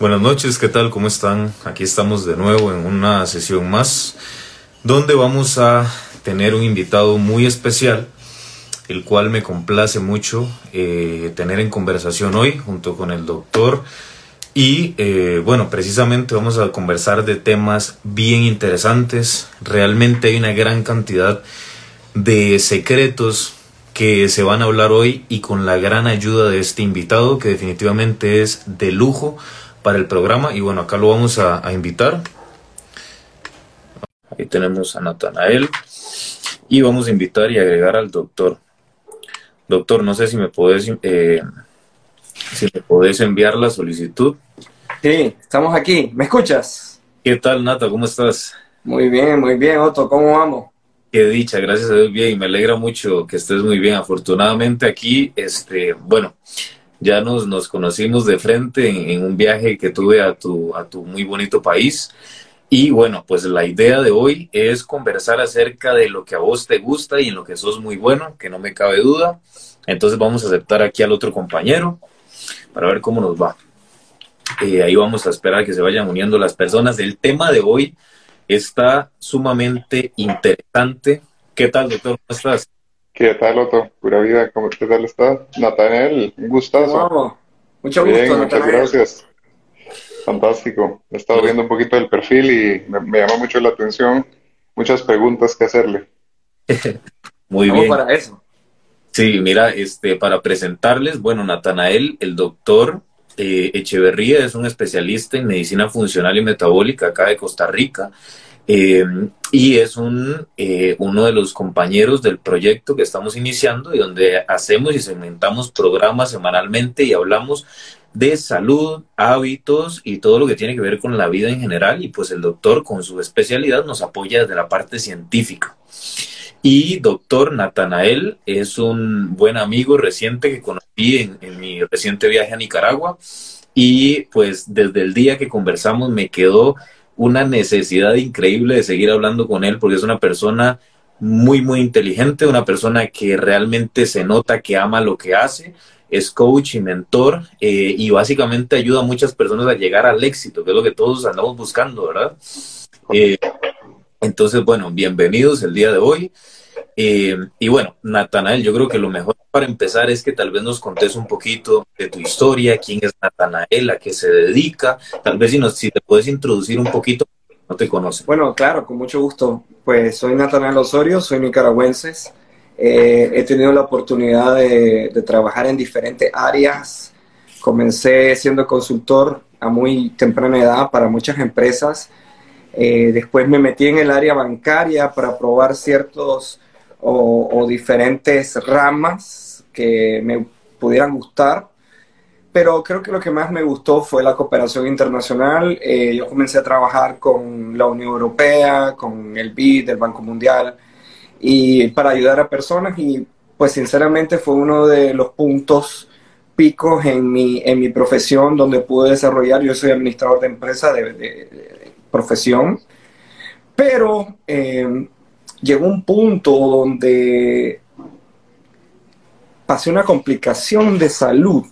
Buenas noches, ¿qué tal? ¿Cómo están? Aquí estamos de nuevo en una sesión más donde vamos a tener un invitado muy especial, el cual me complace mucho eh, tener en conversación hoy junto con el doctor. Y eh, bueno, precisamente vamos a conversar de temas bien interesantes. Realmente hay una gran cantidad de secretos que se van a hablar hoy y con la gran ayuda de este invitado que definitivamente es de lujo para el programa y bueno, acá lo vamos a, invitar. Ahí tenemos a Natanael y vamos a invitar y agregar al doctor. Doctor, no sé si me podés, eh, si me podés enviar la solicitud. Sí, estamos aquí. ¿Me escuchas? ¿Qué tal, Nata? ¿Cómo estás? Muy bien, muy bien, Otto. ¿Cómo vamos? Qué dicha, gracias a Dios, bien. Me alegra mucho que estés muy bien. Afortunadamente aquí, este, bueno, ya nos, nos conocimos de frente en, un viaje que tuve a tu, a tu muy bonito país. Y bueno, pues la idea de hoy es conversar acerca de lo que a vos te gusta y en lo que sos muy bueno, que no me cabe duda. Entonces vamos a aceptar aquí al otro compañero para ver cómo nos va. Eh, ahí vamos a esperar que se vayan uniendo las personas. El tema de hoy está sumamente interesante. ¿Qué tal, doctor? ¿Cómo estás? ¿Qué tal, Otto? Pura vida, ¿cómo qué tal está? Natanel, un gustazo. Mucho gusto, Bien, Muchas gracias. Fantástico. He estado viendo un poquito del perfil y me, llama mucho la atención. Muchas preguntas que hacerle. Muy bien. para eso. Sí, mira, este, para presentarles, bueno, Natanael, el doctor eh, Echeverría, es un especialista en medicina funcional y metabólica acá de Costa Rica. Eh, y es un, eh, uno de los compañeros del proyecto que estamos iniciando y donde hacemos y segmentamos programas semanalmente y hablamos de salud, hábitos y todo lo que tiene que ver con la vida en general y pues el doctor con su especialidad nos apoya desde la parte científica. Y doctor Natanael es un buen amigo reciente que conocí en, en mi reciente viaje a Nicaragua y pues desde el día que conversamos me quedó una necesidad increíble de seguir hablando con él porque es una persona muy, muy inteligente, una persona que realmente se nota que ama lo que hace, es coach y mentor eh, y básicamente ayuda a muchas personas a llegar al éxito, que es lo que todos andamos buscando, ¿verdad? Eh, entonces, bueno, bienvenidos el día de hoy. Eh, y bueno, Natanael, yo creo que lo mejor para empezar es que tal vez nos contes un poquito de tu historia, quién es Natanael, a qué se dedica, tal vez si, nos, te puedes introducir un poquito, no te conocen. Bueno, claro, con mucho gusto. Pues soy Natanael Osorio, soy nicaragüense. Eh, he tenido la oportunidad de, trabajar en diferentes áreas. Comencé siendo consultor a muy temprana edad para muchas empresas. Eh, después me metí en el área bancaria para probar ciertos o, diferentes ramas que me pudieran gustar. Pero creo que lo que más me gustó fue la cooperación internacional. Eh, yo comencé a trabajar con la Unión Europea, con el BID, el Banco Mundial, y para ayudar a personas. Y pues sinceramente fue uno de los puntos picos en mi, en mi profesión donde pude desarrollar. Yo soy administrador de empresa de, profesión, pero eh, llegó un punto donde pasé una complicación de salud.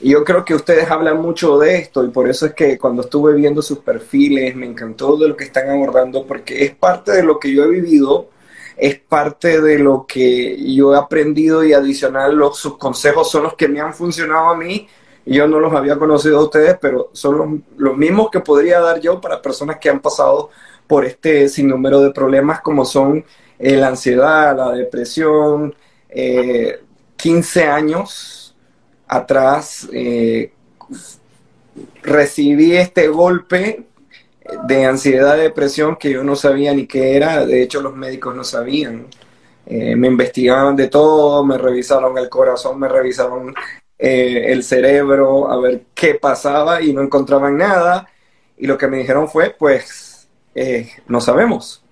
Y yo creo que ustedes hablan mucho de esto y por eso es que cuando estuve viendo sus perfiles me encantó de lo que están abordando porque es parte de lo que yo he vivido, es parte de lo que yo he aprendido y adicional los, sus consejos son los que me han funcionado a mí. Y yo no los había conocido a ustedes, pero son los, los mismos que podría dar yo para personas que han pasado por este sinnúmero de problemas como son eh, la ansiedad, la depresión. 15 eh, años atrás eh, recibí este golpe de ansiedad, depresión que yo no sabía ni qué era, de hecho los médicos no sabían. me investigaban de todo, me revisaron el corazón, me revisaron el cerebro, a ver qué pasaba y no encontraban nada. Y lo que me dijeron fue, pues eh, no sabemos.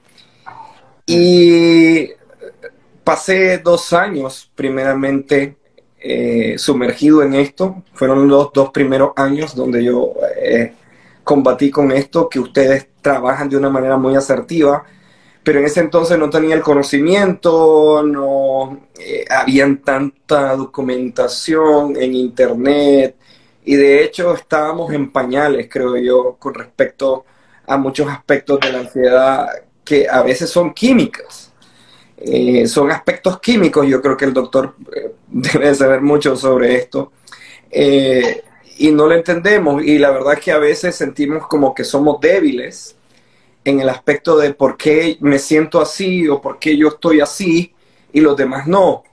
Y pasé dos años primeramente eh, sumergido en esto. Fueron los dos primeros años donde yo eh, combatí con esto, que ustedes trabajan de una manera muy asertiva, pero en ese entonces no tenía el conocimiento, no había tanta documentación en internet y de hecho estábamos en pañales, creo yo, con respecto a muchos aspectos de la ansiedad que a veces son químicas. Eh, son aspectos químicos, yo creo que el doctor eh, debe saber mucho sobre esto. Eh, y no lo entendemos y la verdad es que a veces sentimos como que somos débiles en el aspecto de por qué me siento así o por qué yo estoy así y los demás no.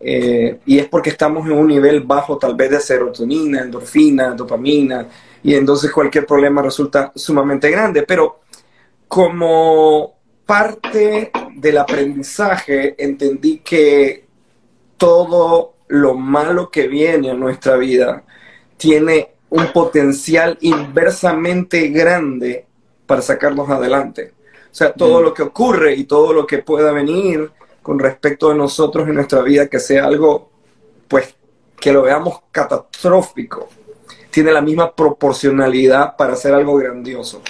Y es porque estamos en un nivel bajo tal vez de serotonina, endorfina, dopamina, y entonces cualquier problema resulta sumamente grande. Pero como parte del aprendizaje entendí que todo lo malo que viene a nuestra vida tiene un potencial inversamente grande para sacarnos adelante. O sea, todo mm. lo que ocurre y todo lo que pueda venir con respecto a nosotros en nuestra vida, que sea algo, pues, que lo veamos catastrófico, tiene la misma proporcionalidad para hacer algo grandioso.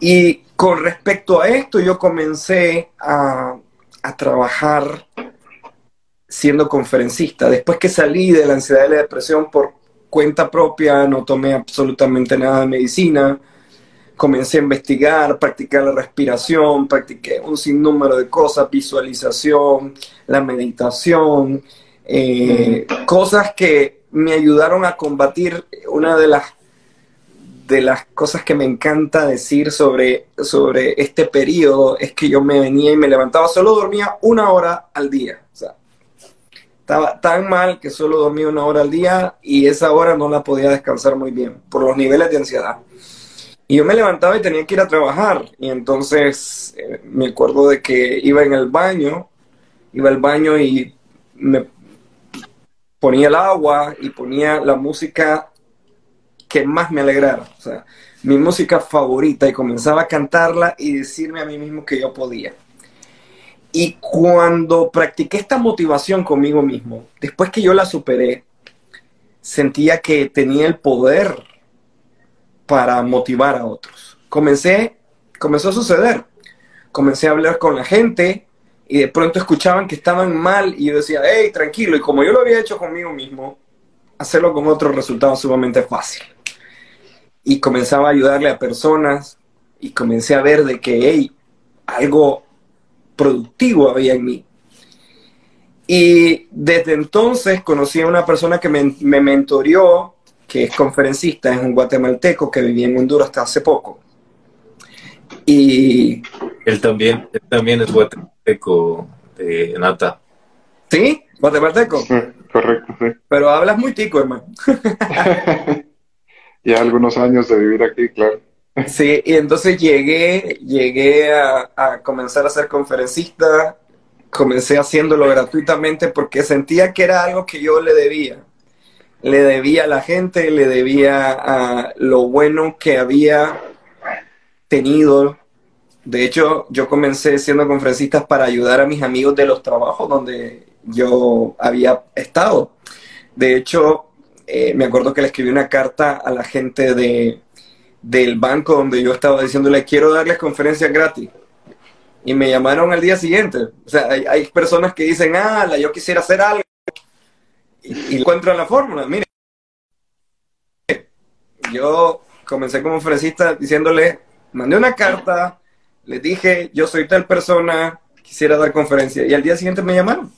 Y con respecto a esto, yo comencé a, a trabajar siendo conferencista. Después que salí de la ansiedad y la depresión por cuenta propia, no tomé absolutamente nada de medicina, comencé a investigar, practicar la respiración, practiqué un sinnúmero de cosas, visualización, la meditación, eh, cosas que me ayudaron a combatir una de las de las cosas que me encanta decir sobre, sobre este periodo es que yo me venía y me levantaba, solo dormía una hora al día. Estaba tan mal que solo dormía una hora al día y esa hora no la podía descansar muy bien por los niveles de ansiedad. Y yo me levantaba y tenía que ir a trabajar. Y entonces eh, me acuerdo de que iba en el baño, iba al baño y me ponía el agua y ponía la música que más me alegrara. O sea, mi música favorita y comenzaba a cantarla y decirme a mí mismo que yo podía. Y cuando practiqué esta motivación conmigo mismo, después que yo la superé, sentía que tenía el poder para motivar a otros. Comencé, comenzó a suceder. Comencé a hablar con la gente y de pronto escuchaban que estaban mal y yo decía, hey, tranquilo. Y como yo lo había hecho conmigo mismo, hacerlo con otros resultaba sumamente fácil. Y comenzaba a ayudarle a personas y comencé a ver de que, hey, algo productivo había en mí. Y desde entonces conocí a una persona que me, me mentorió que es conferencista, es un guatemalteco que vivía en Honduras hasta hace poco. Y... Él también, también es guatemalteco, de Nata. ¿Sí? ¿Guatemalteco? correcto, sí. Pero hablas muy tico, hermano. ya algunos años de vivir aquí, claro. Sí, y entonces llegué, llegué a, a, comenzar a ser conferencista, comencé haciéndolo gratuitamente porque sentía que era algo que yo le debía le debía a la gente, le debía a lo bueno que había tenido. De hecho, yo comencé siendo conferencista para ayudar a mis amigos de los trabajos donde yo había estado. De hecho, eh, me acuerdo que le escribí una carta a la gente de, del banco donde yo estaba diciéndole, quiero darles conferencias gratis. Y me llamaron al día siguiente. O sea, hay, personas que dicen, ah, yo quisiera hacer algo y, encuentran la fórmula. Mire, yo comencé como ofrecista diciéndole, mandé una carta, les dije, yo soy tal persona, quisiera dar conferencia. Y al día siguiente me llamaron.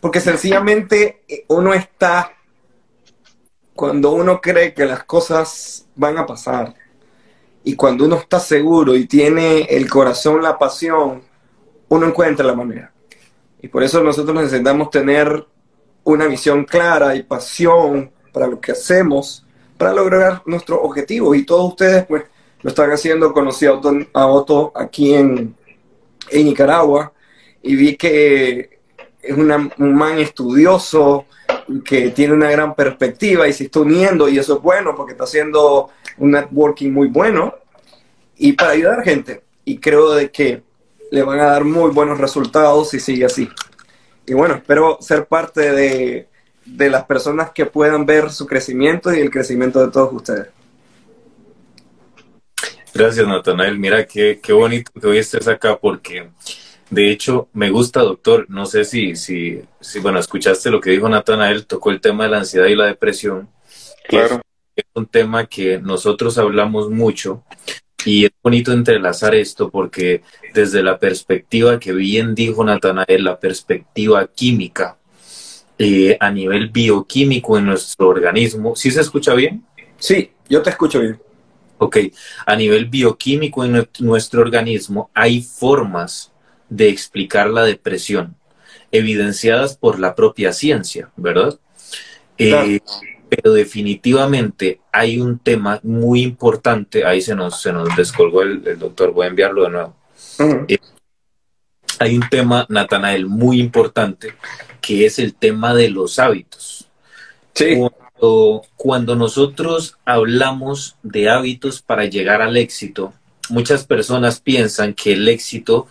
Porque sencillamente eh, uno está, cuando uno cree que las cosas van a pasar, y cuando uno está seguro y tiene el corazón, la pasión, uno encuentra la manera. Y por eso nosotros necesitamos tener una visión clara y pasión para lo que hacemos para lograr nuestro objetivo. Y todos ustedes, pues, lo están haciendo. Conocí a Otto, aquí en, Nicaragua y vi que es un man estudioso, que tiene una gran perspectiva y se está uniendo y eso es bueno porque está haciendo un networking muy bueno y para ayudar a gente. Y creo de que le van a dar muy buenos resultados si sigue así. Y bueno, espero ser parte de, las personas que puedan ver su crecimiento y el crecimiento de todos ustedes. Gracias, Natanael. Mira qué, qué bonito que hoy estés acá porque, de hecho, me gusta, doctor. No sé si, si, si bueno, escuchaste lo que dijo Natanael, tocó el tema de la ansiedad y la depresión. Claro. es un tema que nosotros hablamos mucho y es bonito entrelazar esto porque desde la perspectiva que bien dijo Natanael, la perspectiva química, eh, a nivel bioquímico en nuestro organismo, ¿sí se escucha bien? Sí, yo te escucho bien. Ok, a nivel bioquímico en nuestro organismo hay formas de explicar la depresión, evidenciadas por la propia ciencia, ¿verdad? Eh, pero definitivamente hay un tema muy importante, ahí se nos, se nos descolgó el, doctor, voy a enviarlo de nuevo. Eh, hay un tema, Natanael, muy importante, que es el tema de los hábitos. Sí. Cuando, cuando nosotros hablamos de hábitos para llegar al éxito, muchas personas piensan que el éxito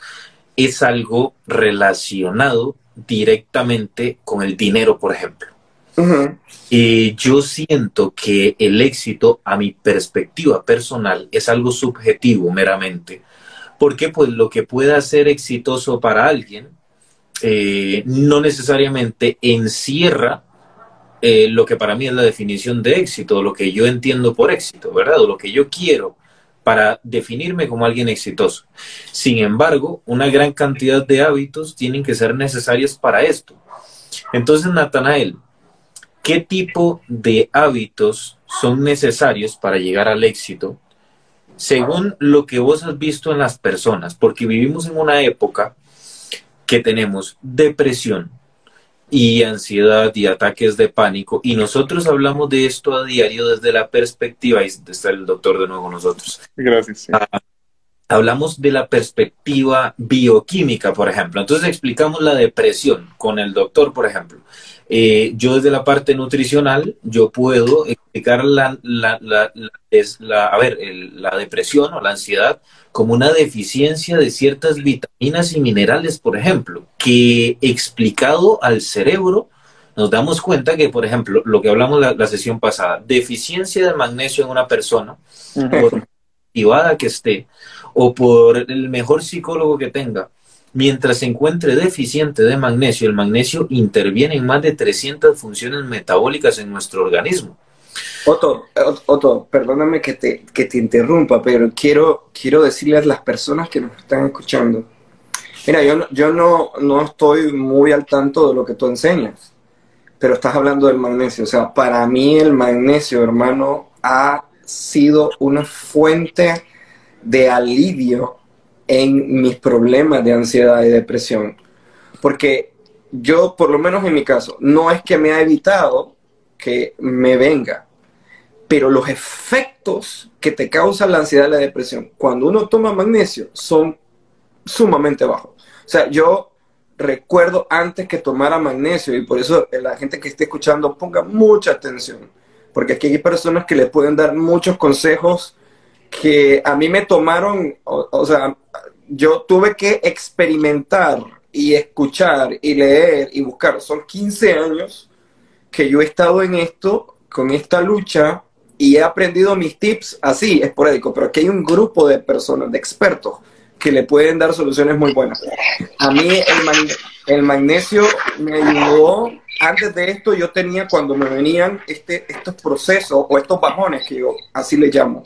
es algo relacionado directamente con el dinero, por ejemplo. Y yo siento que el éxito, a mi perspectiva personal, es algo subjetivo meramente, porque pues lo que pueda ser exitoso para alguien eh, no necesariamente encierra eh, lo que para mí es la definición de éxito, lo que yo entiendo por éxito, ¿verdad? O lo que yo quiero para definirme como alguien exitoso. Sin embargo, una gran cantidad de hábitos tienen que ser necesarios para esto. Entonces, Natanael, ¿qué tipo de hábitos son necesarios para llegar al éxito según lo que vos has visto en las personas? Porque vivimos en una época que tenemos depresión, y ansiedad y ataques de pánico. Y nosotros hablamos de esto a diario desde la perspectiva, y está el doctor de nuevo nosotros. Gracias. Ah, hablamos de la perspectiva bioquímica, por ejemplo. Entonces explicamos la depresión con el doctor, por ejemplo. Eh, yo desde la parte nutricional, yo puedo explicar la, la, la, a ver, la depresión o la ansiedad como una deficiencia de ciertas vitaminas y minerales, por ejemplo, que explicado al cerebro, nos damos cuenta que, por ejemplo, lo que hablamos la, la sesión pasada, deficiencia de magnesio en una persona, por privada que esté, o por el mejor psicólogo que tenga, mientras se encuentre deficiente de magnesio, el magnesio interviene en más de 300 funciones metabólicas en nuestro organismo. Otto, Otto, perdóname que te, que te interrumpa, pero quiero, quiero decirle a las personas que nos están escuchando. Mira, yo, yo no, no estoy muy al tanto de lo que tú enseñas, pero estás hablando del magnesio. O sea, para mí el magnesio, hermano, ha sido una fuente de alivio en mis problemas de ansiedad y depresión. Porque yo, por lo menos en mi caso, no es que me ha evitado que me venga, pero los efectos que te causa la ansiedad y la depresión cuando uno toma magnesio son sumamente bajos. O sea, yo recuerdo antes que tomara magnesio y por eso la gente que esté escuchando ponga mucha atención, porque aquí hay personas que le pueden dar muchos consejos que a mí me tomaron, o, sea, yo tuve que experimentar y escuchar y leer y buscar. Son 15 años que yo he estado en esto, con esta lucha, y he aprendido mis tips así, esporádico, pero aquí hay un grupo de personas, de expertos, que le pueden dar soluciones muy buenas. A mí el, el magnesio me ayudó, antes de esto yo tenía cuando me venían este, estos procesos o estos bajones, que yo así le llamo,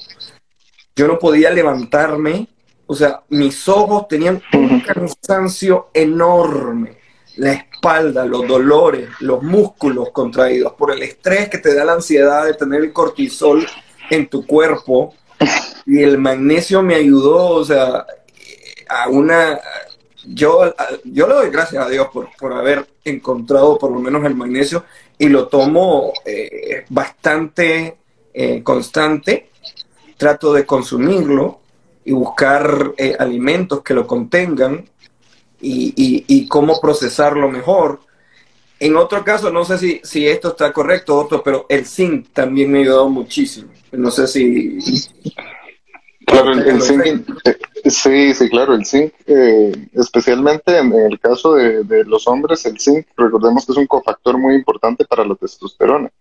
yo no podía levantarme, o sea, mis ojos tenían un cansancio enorme, la espalda, los dolores, los músculos contraídos por el estrés que te da la ansiedad de tener el cortisol en tu cuerpo. Y el magnesio me ayudó, o sea, a una... Yo, yo le doy gracias a Dios por, por haber encontrado por lo menos el magnesio y lo tomo eh, bastante eh, constante trato de consumirlo y buscar eh, alimentos que lo contengan y, cómo procesarlo mejor. En otro caso, no sé si, si esto está correcto, otro, pero el zinc también me ha ayudado muchísimo. No sé si... Claro, el, zinc, eh, sí, sí, claro, el zinc, eh, especialmente en, el caso de, de, los hombres, el zinc, recordemos que es un cofactor muy importante para la testosterona.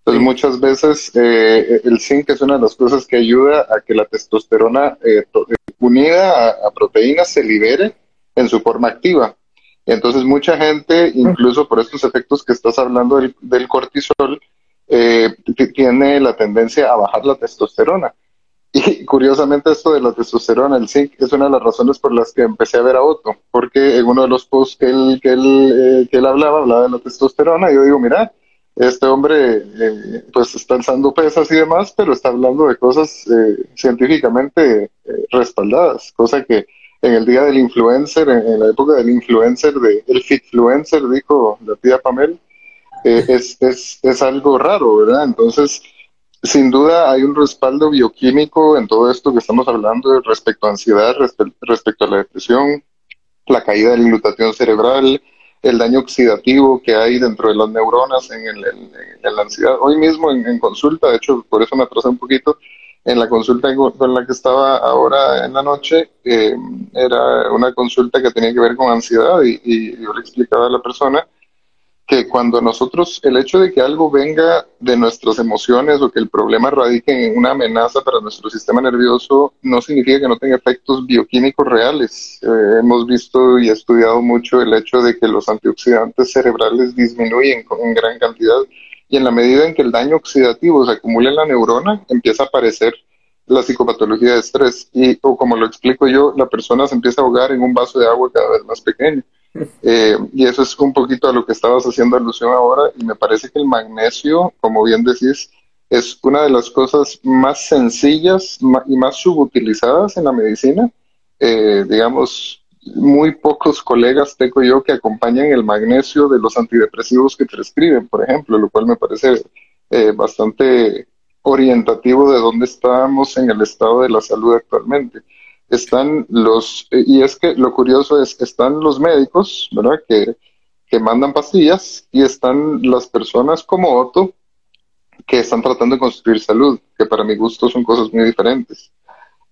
Entonces muchas veces eh, el zinc es una de las cosas que ayuda a que la testosterona eh, unida a, proteínas se libere en su forma activa. Entonces mucha gente, incluso por estos efectos que estás hablando del, cortisol, eh, tiene la tendencia a bajar la testosterona. Y curiosamente esto de la testosterona, el zinc, es una de las razones por las que empecé a ver a Otto, porque en uno de los posts que él, que él, eh, que él hablaba, hablaba de la testosterona, y yo digo, mira, este hombre eh, pues está alzando pesas y demás, pero está hablando de cosas eh, científicamente respaldadas, cosa que en el día del influencer, en, la época del influencer, de, el fitfluencer, dijo la tía Pamela, es, es, es algo raro, ¿verdad? Entonces, sin duda hay un respaldo bioquímico en todo esto que estamos hablando respecto a ansiedad, respecto a la depresión, la caída de la glutatión cerebral, el daño oxidativo que hay dentro de las neuronas en, la ansiedad. Hoy mismo en, consulta, de hecho, por eso me atrasé un poquito, en la consulta con la que estaba ahora en la noche, eh, era una consulta que tenía que ver con ansiedad y, y yo le explicaba a la persona que cuando nosotros, el hecho de que algo venga de nuestras emociones o que el problema radique en una amenaza para nuestro sistema nervioso, no significa que no tenga efectos bioquímicos reales. Eh, hemos visto y estudiado mucho el hecho de que los antioxidantes cerebrales disminuyen con gran cantidad y en la medida en que el daño oxidativo se acumula en la neurona, empieza a aparecer la psicopatología de estrés y, o como lo explico yo, la persona se empieza a ahogar en un vaso de agua cada vez más pequeño. Eh, y eso es un poquito a lo que estabas haciendo alusión ahora y me parece que el magnesio, como bien decís, es una de las cosas más sencillas y más subutilizadas en la medicina. Eh, digamos, muy pocos colegas tengo yo que acompañan el magnesio de los antidepresivos que prescriben, por ejemplo, lo cual me parece eh, bastante orientativo de dónde estamos en el estado de la salud actualmente están los, y es que lo curioso es, están los médicos, ¿verdad? Que, que mandan pastillas y están las personas como Otto que están tratando de construir salud, que para mi gusto son cosas muy diferentes.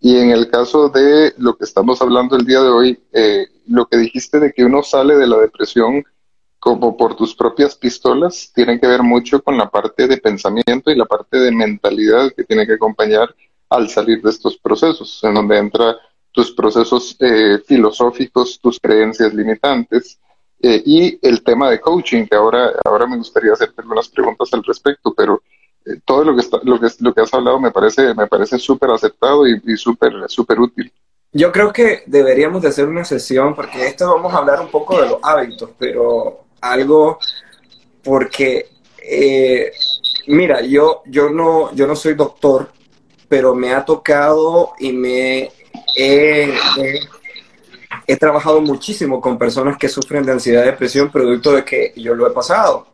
Y en el caso de lo que estamos hablando el día de hoy, eh, lo que dijiste de que uno sale de la depresión como por tus propias pistolas, tiene que ver mucho con la parte de pensamiento y la parte de mentalidad que tiene que acompañar al salir de estos procesos, en donde entra tus procesos eh, filosóficos, tus creencias limitantes eh, y el tema de coaching, que ahora, ahora me gustaría hacerte algunas preguntas al respecto, pero eh, todo lo que, está, lo, que, lo que has hablado me parece me parece súper aceptado y, y súper útil. Yo creo que deberíamos de hacer una sesión, porque esto vamos a hablar un poco de los hábitos, pero algo porque, mira, yo, yo, no, yo no soy doctor, pero me ha tocado y me he, trabajado muchísimo con personas que sufren de ansiedad y depresión producto de que yo lo he pasado.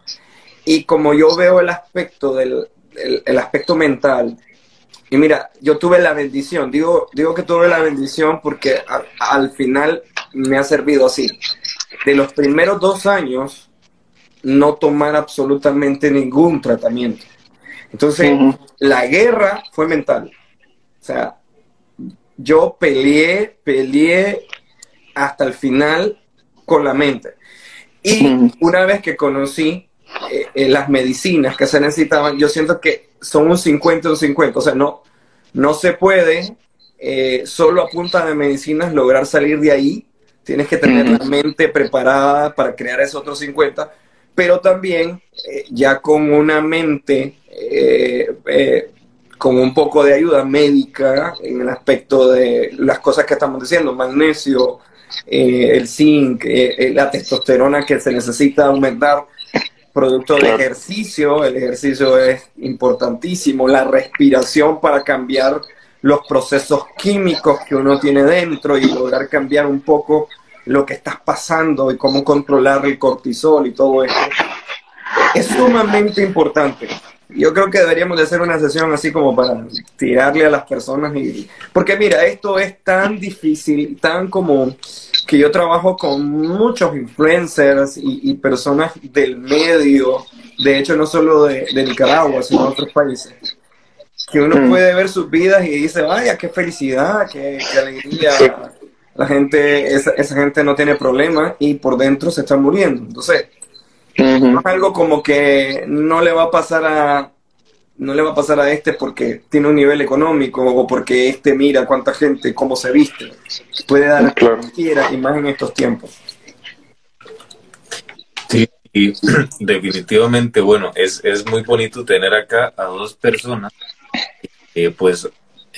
Y como yo veo el aspecto del el, aspecto mental, y mira, yo tuve la bendición, digo, digo que tuve la bendición porque al final me ha servido así. De los primeros dos años, no tomar absolutamente ningún tratamiento. Entonces, la guerra fue mental. O sea, yo peleé, peleé hasta el final con la mente. Y una vez que conocí eh, eh, las medicinas que se necesitaban, yo siento que son un 50 un 50. O sea, no, no se puede eh, solo a punta de medicinas lograr salir de ahí. Tienes que tener la mente preparada para crear esos otros 50, pero también ya con una mente con un poco de ayuda médica en el aspecto de las cosas que estamos diciendo, magnesio, eh, el zinc, eh, eh, la testosterona que se necesita aumentar producto de ejercicio, el ejercicio es importantísimo, la respiración para cambiar los procesos químicos que uno tiene dentro y lograr cambiar un poco lo que estás pasando y cómo controlar el cortisol y todo esto. Es sumamente importante yo creo que deberíamos de hacer una sesión así como para tirarle a las personas y porque mira esto es tan difícil tan común que yo trabajo con muchos influencers y, personas del medio de hecho no solo de, Nicaragua sino de otros países que uno mm. puede ver sus vidas y dice vaya qué felicidad qué, alegría. La gente esa, esa gente no tiene problemas y por dentro se están muriendo entonces algo como que no le va a pasar a no le va a pasar a este porque tiene un nivel económico o porque este mira cuánta gente, cómo se viste. Puede dar claro. quiera y más en estos tiempos. Sí, Y definitivamente, bueno, es, es muy bonito tener acá a dos personas, pues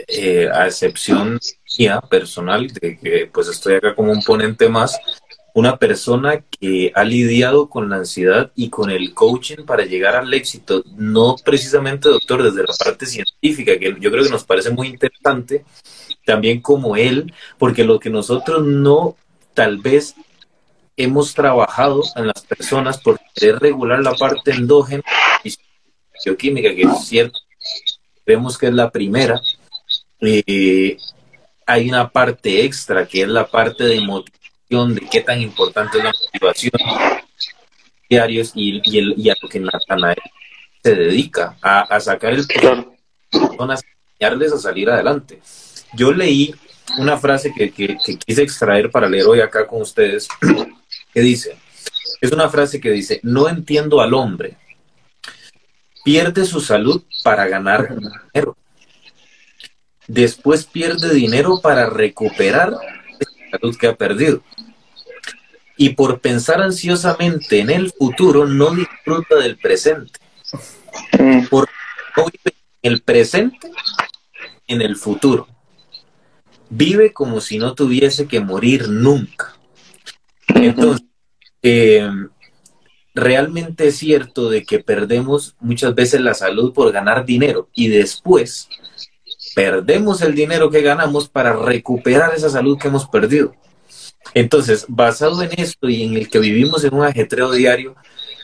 eh, a excepción mía personal, de que pues estoy acá como un ponente más, una persona que ha lidiado con la ansiedad y con el coaching para llegar al éxito, no precisamente, doctor, desde la parte científica, que yo creo que nos parece muy interesante, también como él, porque lo que nosotros no tal vez hemos trabajado en las personas por querer regular la parte endógena y bioquímica, que es cierto, vemos que es la primera, eh, hay una parte extra que es la parte de motivación de qué tan importante es la motivación diarios y, y, el, y a lo que Natanael se dedica, a, sacar el personas, enseñarles a salir adelante. Yo leí una frase que, que, quise extraer para leer hoy acá con ustedes, que dice, es una frase que dice, no entiendo al hombre, pierde su salud para ganar dinero, después pierde dinero para recuperar salud que ha perdido y por pensar ansiosamente en el futuro no disfruta del presente. Mm. Porque no vive en el presente, en el futuro. Vive como si no tuviese que morir nunca. Entonces, eh, realmente es cierto de que perdemos muchas veces la salud por ganar dinero y después perdemos el dinero que ganamos para recuperar esa salud que hemos perdido. Entonces, basado en esto y en el que vivimos en un ajetreo diario,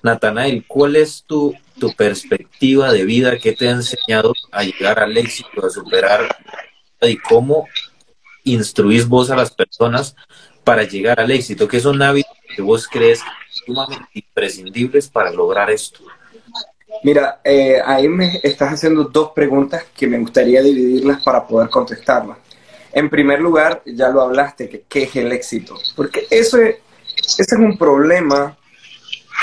Natanael, ¿cuál es tu, tu perspectiva de vida que te ha enseñado a llegar al éxito, a superar y cómo instruís vos a las personas para llegar al éxito? ¿Qué son hábitos que vos crees sumamente imprescindibles para lograr esto? Mira, eh, ahí me estás haciendo dos preguntas que me gustaría dividirlas para poder contestarlas. En primer lugar, ya lo hablaste, que qué es el éxito. Porque eso es, ese es un problema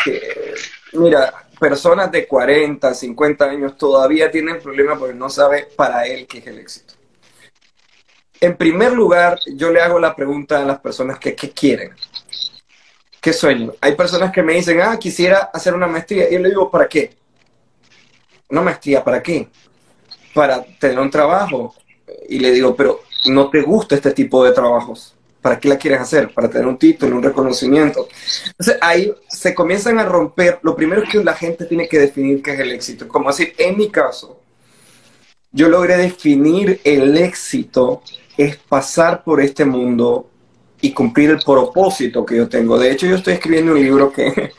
que, mira, personas de 40, 50 años todavía tienen problemas porque no sabe para él qué es el éxito. En primer lugar, yo le hago la pregunta a las personas que qué quieren. ¿Qué sueño? Hay personas que me dicen, ah, quisiera hacer una maestría. Y yo le digo, ¿para qué? Una maestría, ¿para qué? Para tener un trabajo. Y le digo, pero no te gusta este tipo de trabajos. ¿Para qué la quieres hacer? Para tener un título, un reconocimiento. Entonces ahí se comienzan a romper. Lo primero es que la gente tiene que definir qué es el éxito. Como decir, en mi caso, yo logré definir el éxito es pasar por este mundo y cumplir el propósito que yo tengo. De hecho, yo estoy escribiendo un libro que,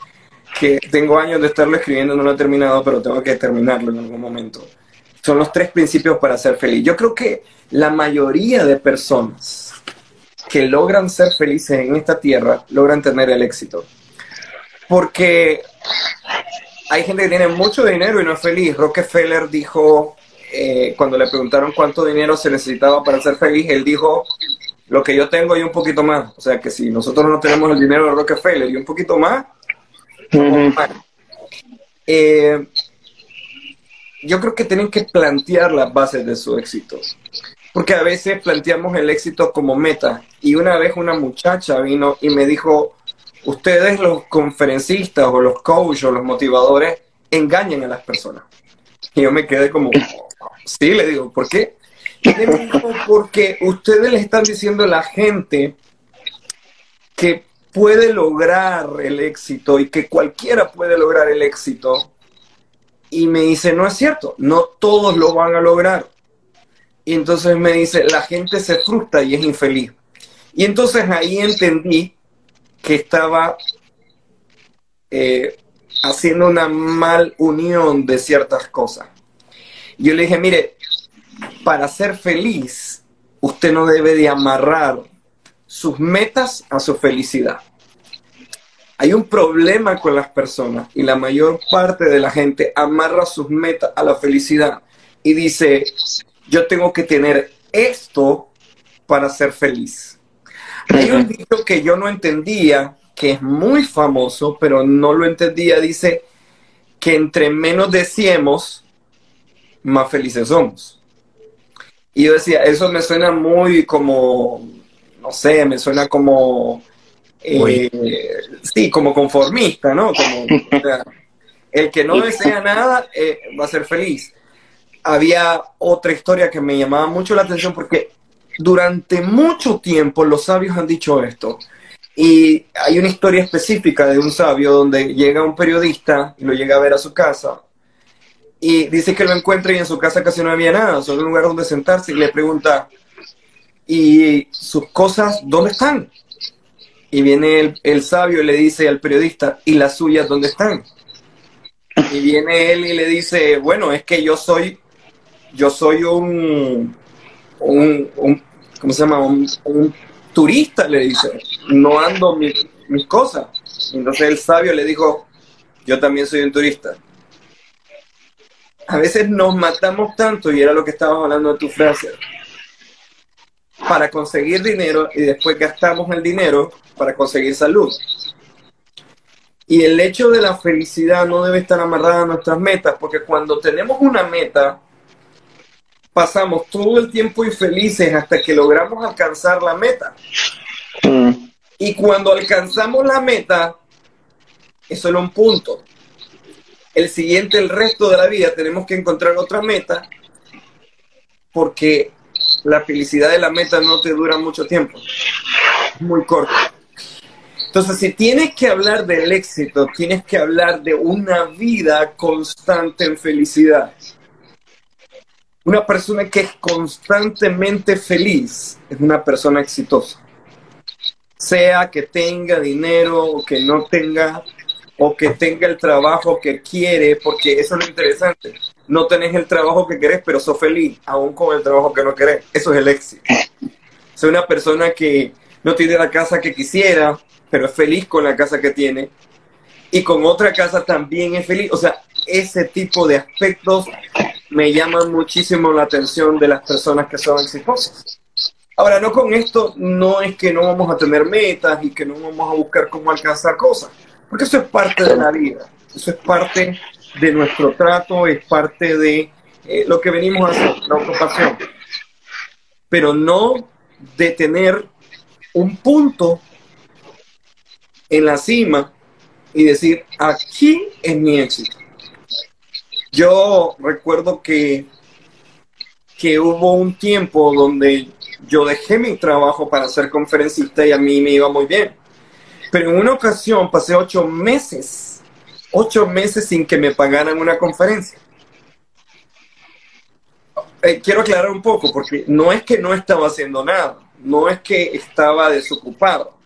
que tengo años de estarlo escribiendo, no lo he terminado, pero tengo que terminarlo en algún momento. Son los tres principios para ser feliz. Yo creo que la mayoría de personas que logran ser felices en esta tierra logran tener el éxito. Porque hay gente que tiene mucho dinero y no es feliz. Rockefeller dijo, eh, cuando le preguntaron cuánto dinero se necesitaba para ser feliz, él dijo, lo que yo tengo y un poquito más. O sea que si nosotros no tenemos el dinero de Rockefeller y un poquito más, eh, yo creo que tienen que plantear las bases de su éxito porque a veces planteamos el éxito como meta. Y una vez una muchacha vino y me dijo, ustedes los conferencistas o los coaches o los motivadores engañan a las personas. Y yo me quedé como, sí, le digo, ¿por qué? Porque ustedes le están diciendo a la gente que puede lograr el éxito y que cualquiera puede lograr el éxito. Y me dice, no es cierto, no todos lo van a lograr. Y entonces me dice, la gente se frustra y es infeliz. Y entonces ahí entendí que estaba eh, haciendo una mal unión de ciertas cosas. Yo le dije, mire, para ser feliz, usted no debe de amarrar sus metas a su felicidad. Hay un problema con las personas y la mayor parte de la gente amarra sus metas a la felicidad y dice, yo tengo que tener esto para ser feliz. Hay un dicho que yo no entendía, que es muy famoso, pero no lo entendía, dice que entre menos deseemos, más felices somos. Y yo decía, eso me suena muy como, no sé, me suena como eh, sí, como conformista, ¿no? Como, el que no desea nada eh, va a ser feliz. Había otra historia que me llamaba mucho la atención porque durante mucho tiempo los sabios han dicho esto. Y hay una historia específica de un sabio donde llega un periodista y lo llega a ver a su casa y dice que lo encuentra y en su casa casi no había nada, solo un lugar donde sentarse y le pregunta, ¿y sus cosas dónde están? Y viene el, el sabio y le dice al periodista, ¿y las suyas dónde están? Y viene él y le dice, bueno, es que yo soy, yo soy un, un, ¿cómo se llama? Un, turista, le dice, no ando mis cosas. Entonces el sabio le dijo, yo también soy un turista. A veces nos matamos tanto, y era lo que estábamos hablando de tu frase, para conseguir dinero y después gastamos el dinero para conseguir salud. Y el hecho de la felicidad no debe estar amarrada a nuestras metas, porque cuando tenemos una meta, pasamos todo el tiempo infelices hasta que logramos alcanzar la meta. Mm. Y cuando alcanzamos la meta, es solo un punto. El siguiente, el resto de la vida, tenemos que encontrar otra meta, porque la felicidad de la meta no te dura mucho tiempo. Muy corto. Entonces, si tienes que hablar del éxito, tienes que hablar de una vida constante en felicidad. Una persona que es constantemente feliz es una persona exitosa. Sea que tenga dinero o que no tenga, o que tenga el trabajo que quiere, porque eso es lo interesante. No tenés el trabajo que querés, pero sos feliz, aún con el trabajo que no querés. Eso es el éxito. Soy una persona que no tiene la casa que quisiera, pero es feliz con la casa que tiene. Y con otra casa también es feliz. O sea, ese tipo de aspectos me llaman muchísimo la atención de las personas que son exitosas. Ahora, no con esto, no es que no vamos a tener metas y que no vamos a buscar cómo alcanzar cosas, porque eso es parte de la vida, eso es parte de nuestro trato, es parte de eh, lo que venimos a hacer, la ocupación. Pero no de tener un punto en la cima y decir, aquí es mi éxito. Yo recuerdo que, que hubo un tiempo donde yo dejé mi trabajo para ser conferencista y a mí me iba muy bien. Pero en una ocasión pasé ocho meses, ocho meses sin que me pagaran una conferencia. Eh, quiero aclarar un poco, porque no es que no estaba haciendo nada, no es que estaba desocupado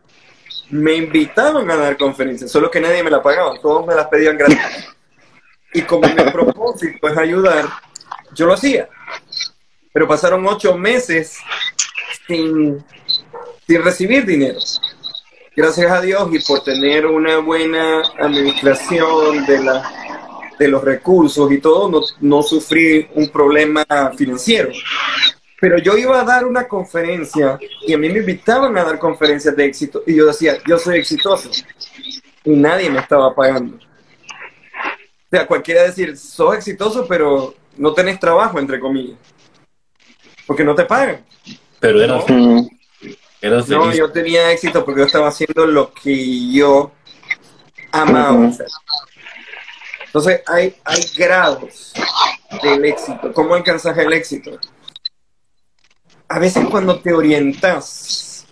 me invitaban a dar conferencias, solo que nadie me la pagaba, todos me las pedían gratis. Y como mi propósito es ayudar, yo lo hacía. Pero pasaron ocho meses sin, sin recibir dinero. Gracias a Dios y por tener una buena administración de, la, de los recursos y todo, no, no sufrí un problema financiero. Pero yo iba a dar una conferencia y a mí me invitaban a dar conferencias de éxito y yo decía, yo soy exitoso y nadie me estaba pagando. O sea, cualquiera decir, sos exitoso, pero no tenés trabajo, entre comillas. Porque no te pagan. Pero eras, no, yo tenía éxito porque yo estaba haciendo lo que yo amaba hacer. Entonces, hay, hay grados del éxito. ¿Cómo alcanzas el éxito? a veces cuando te orientas,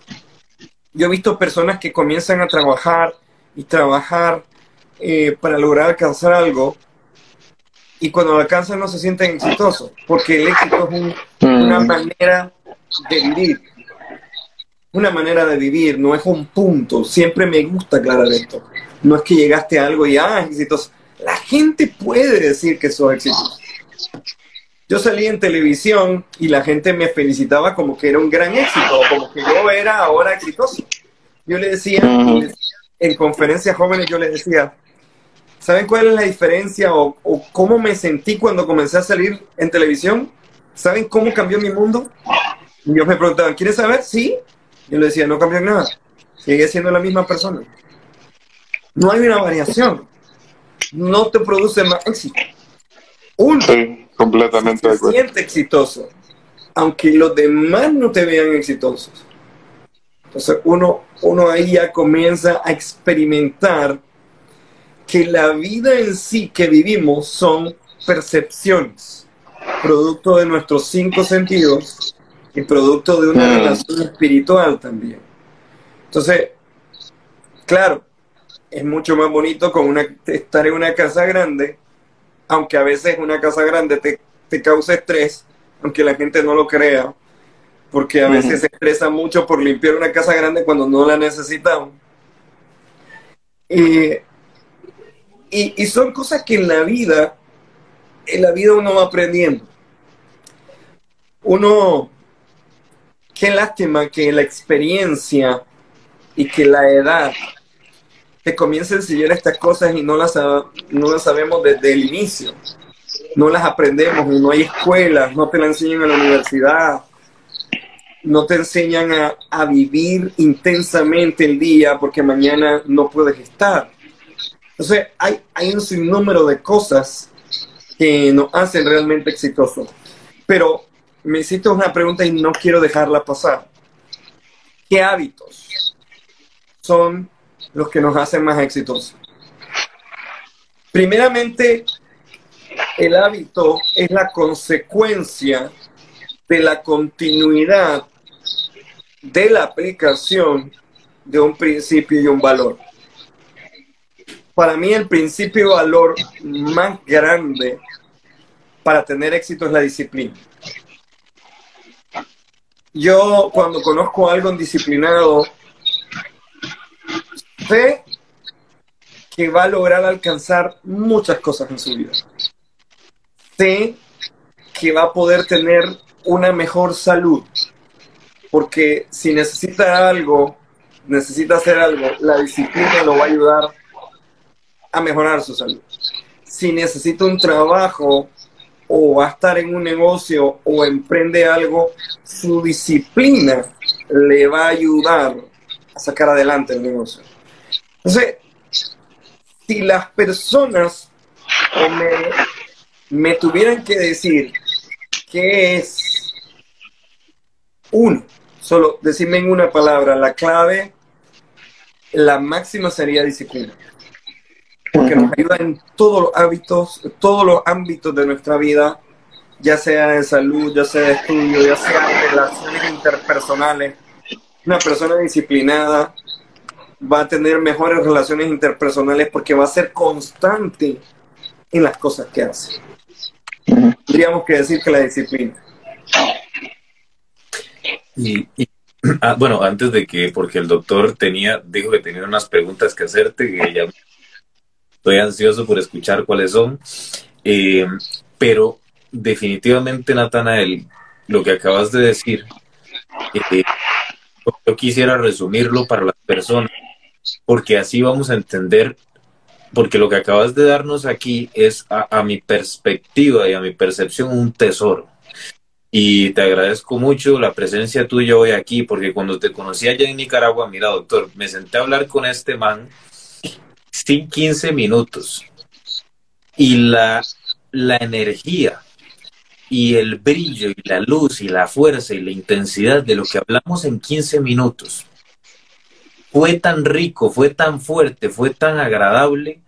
yo he visto personas que comienzan a trabajar y trabajar eh, para lograr alcanzar algo y cuando lo alcanzan no se sienten exitosos, porque el éxito es una mm. manera de vivir, una manera de vivir, no es un punto. Siempre me gusta aclarar esto. No es que llegaste a algo y ah, exitoso. La gente puede decir que sos exitoso. Yo salí en televisión y la gente me felicitaba como que era un gran éxito, como que yo era ahora exitoso. Yo le decía, en conferencias jóvenes, yo les decía, ¿saben cuál es la diferencia o, cómo me sentí cuando comencé a salir en televisión? ¿Saben cómo cambió mi mundo? Y ellos me preguntaban, ¿quieres saber? Sí. Yo le decía, no cambió nada. Sigue siendo la misma persona. No hay una variación. No te produce más éxito. Uno. Completamente se siente exitoso, aunque los demás no te vean exitosos. Entonces uno, uno ahí ya comienza a experimentar que la vida en sí que vivimos son percepciones, producto de nuestros cinco sentidos y producto de una mm. relación espiritual también. Entonces, claro, es mucho más bonito con una, estar en una casa grande, aunque a veces una casa grande te, te causa estrés, aunque la gente no lo crea, porque a veces se estresa mucho por limpiar una casa grande cuando no la necesitamos. y, y, son cosas que en la vida, en la vida uno va aprendiendo. Uno, qué lástima que la experiencia y que la edad te comience a enseñar estas cosas y no las, no las sabemos desde el inicio. No las aprendemos, no hay escuelas, no te la enseñan en la universidad, no te enseñan a, a vivir intensamente el día porque mañana no puedes estar. Entonces, hay, hay un sinnúmero de cosas que nos hacen realmente exitosos. Pero me hiciste una pregunta y no quiero dejarla pasar. ¿Qué hábitos son los que nos hacen más exitosos? Primeramente, el hábito es la consecuencia de la continuidad de la aplicación de un principio y un valor. Para mí el principio de valor más grande para tener éxito es la disciplina. Yo cuando conozco a algo disciplinado, sé que va a lograr alcanzar muchas cosas en su vida. Sé que va a poder tener una mejor salud, porque si necesita algo, necesita hacer algo, la disciplina lo va a ayudar a mejorar su salud. Si necesita un trabajo o va a estar en un negocio o emprende algo, su disciplina le va a ayudar a sacar adelante el negocio. Entonces, si las personas me, me tuvieran que decir qué es uno, solo decirme en una palabra, la clave, la máxima sería disciplina porque nos ayuda en todos los hábitos, todos los ámbitos de nuestra vida, ya sea de salud, ya sea de estudio, ya sea de relaciones interpersonales. Una persona disciplinada va a tener mejores relaciones interpersonales porque va a ser constante en las cosas que hace. Tendríamos que decir que la disciplina. Y, ah, bueno, antes de que, porque el doctor tenía, dijo que tenía unas preguntas que hacerte, que ya Estoy ansioso por escuchar cuáles son. Eh, pero definitivamente, Natanael, lo que acabas de decir, eh, yo quisiera resumirlo para las personas, porque así vamos a entender, porque lo que acabas de darnos aquí es a, mi perspectiva y a mi percepción un tesoro. Y te agradezco mucho la presencia tuya hoy aquí, porque cuando te conocí allá en Nicaragua, mira, doctor, me senté a hablar con este man sin 15 minutos. Y la, la energía y el brillo y la luz y la fuerza y la intensidad de lo que hablamos en 15 minutos fue tan rico, fue tan fuerte, fue tan agradable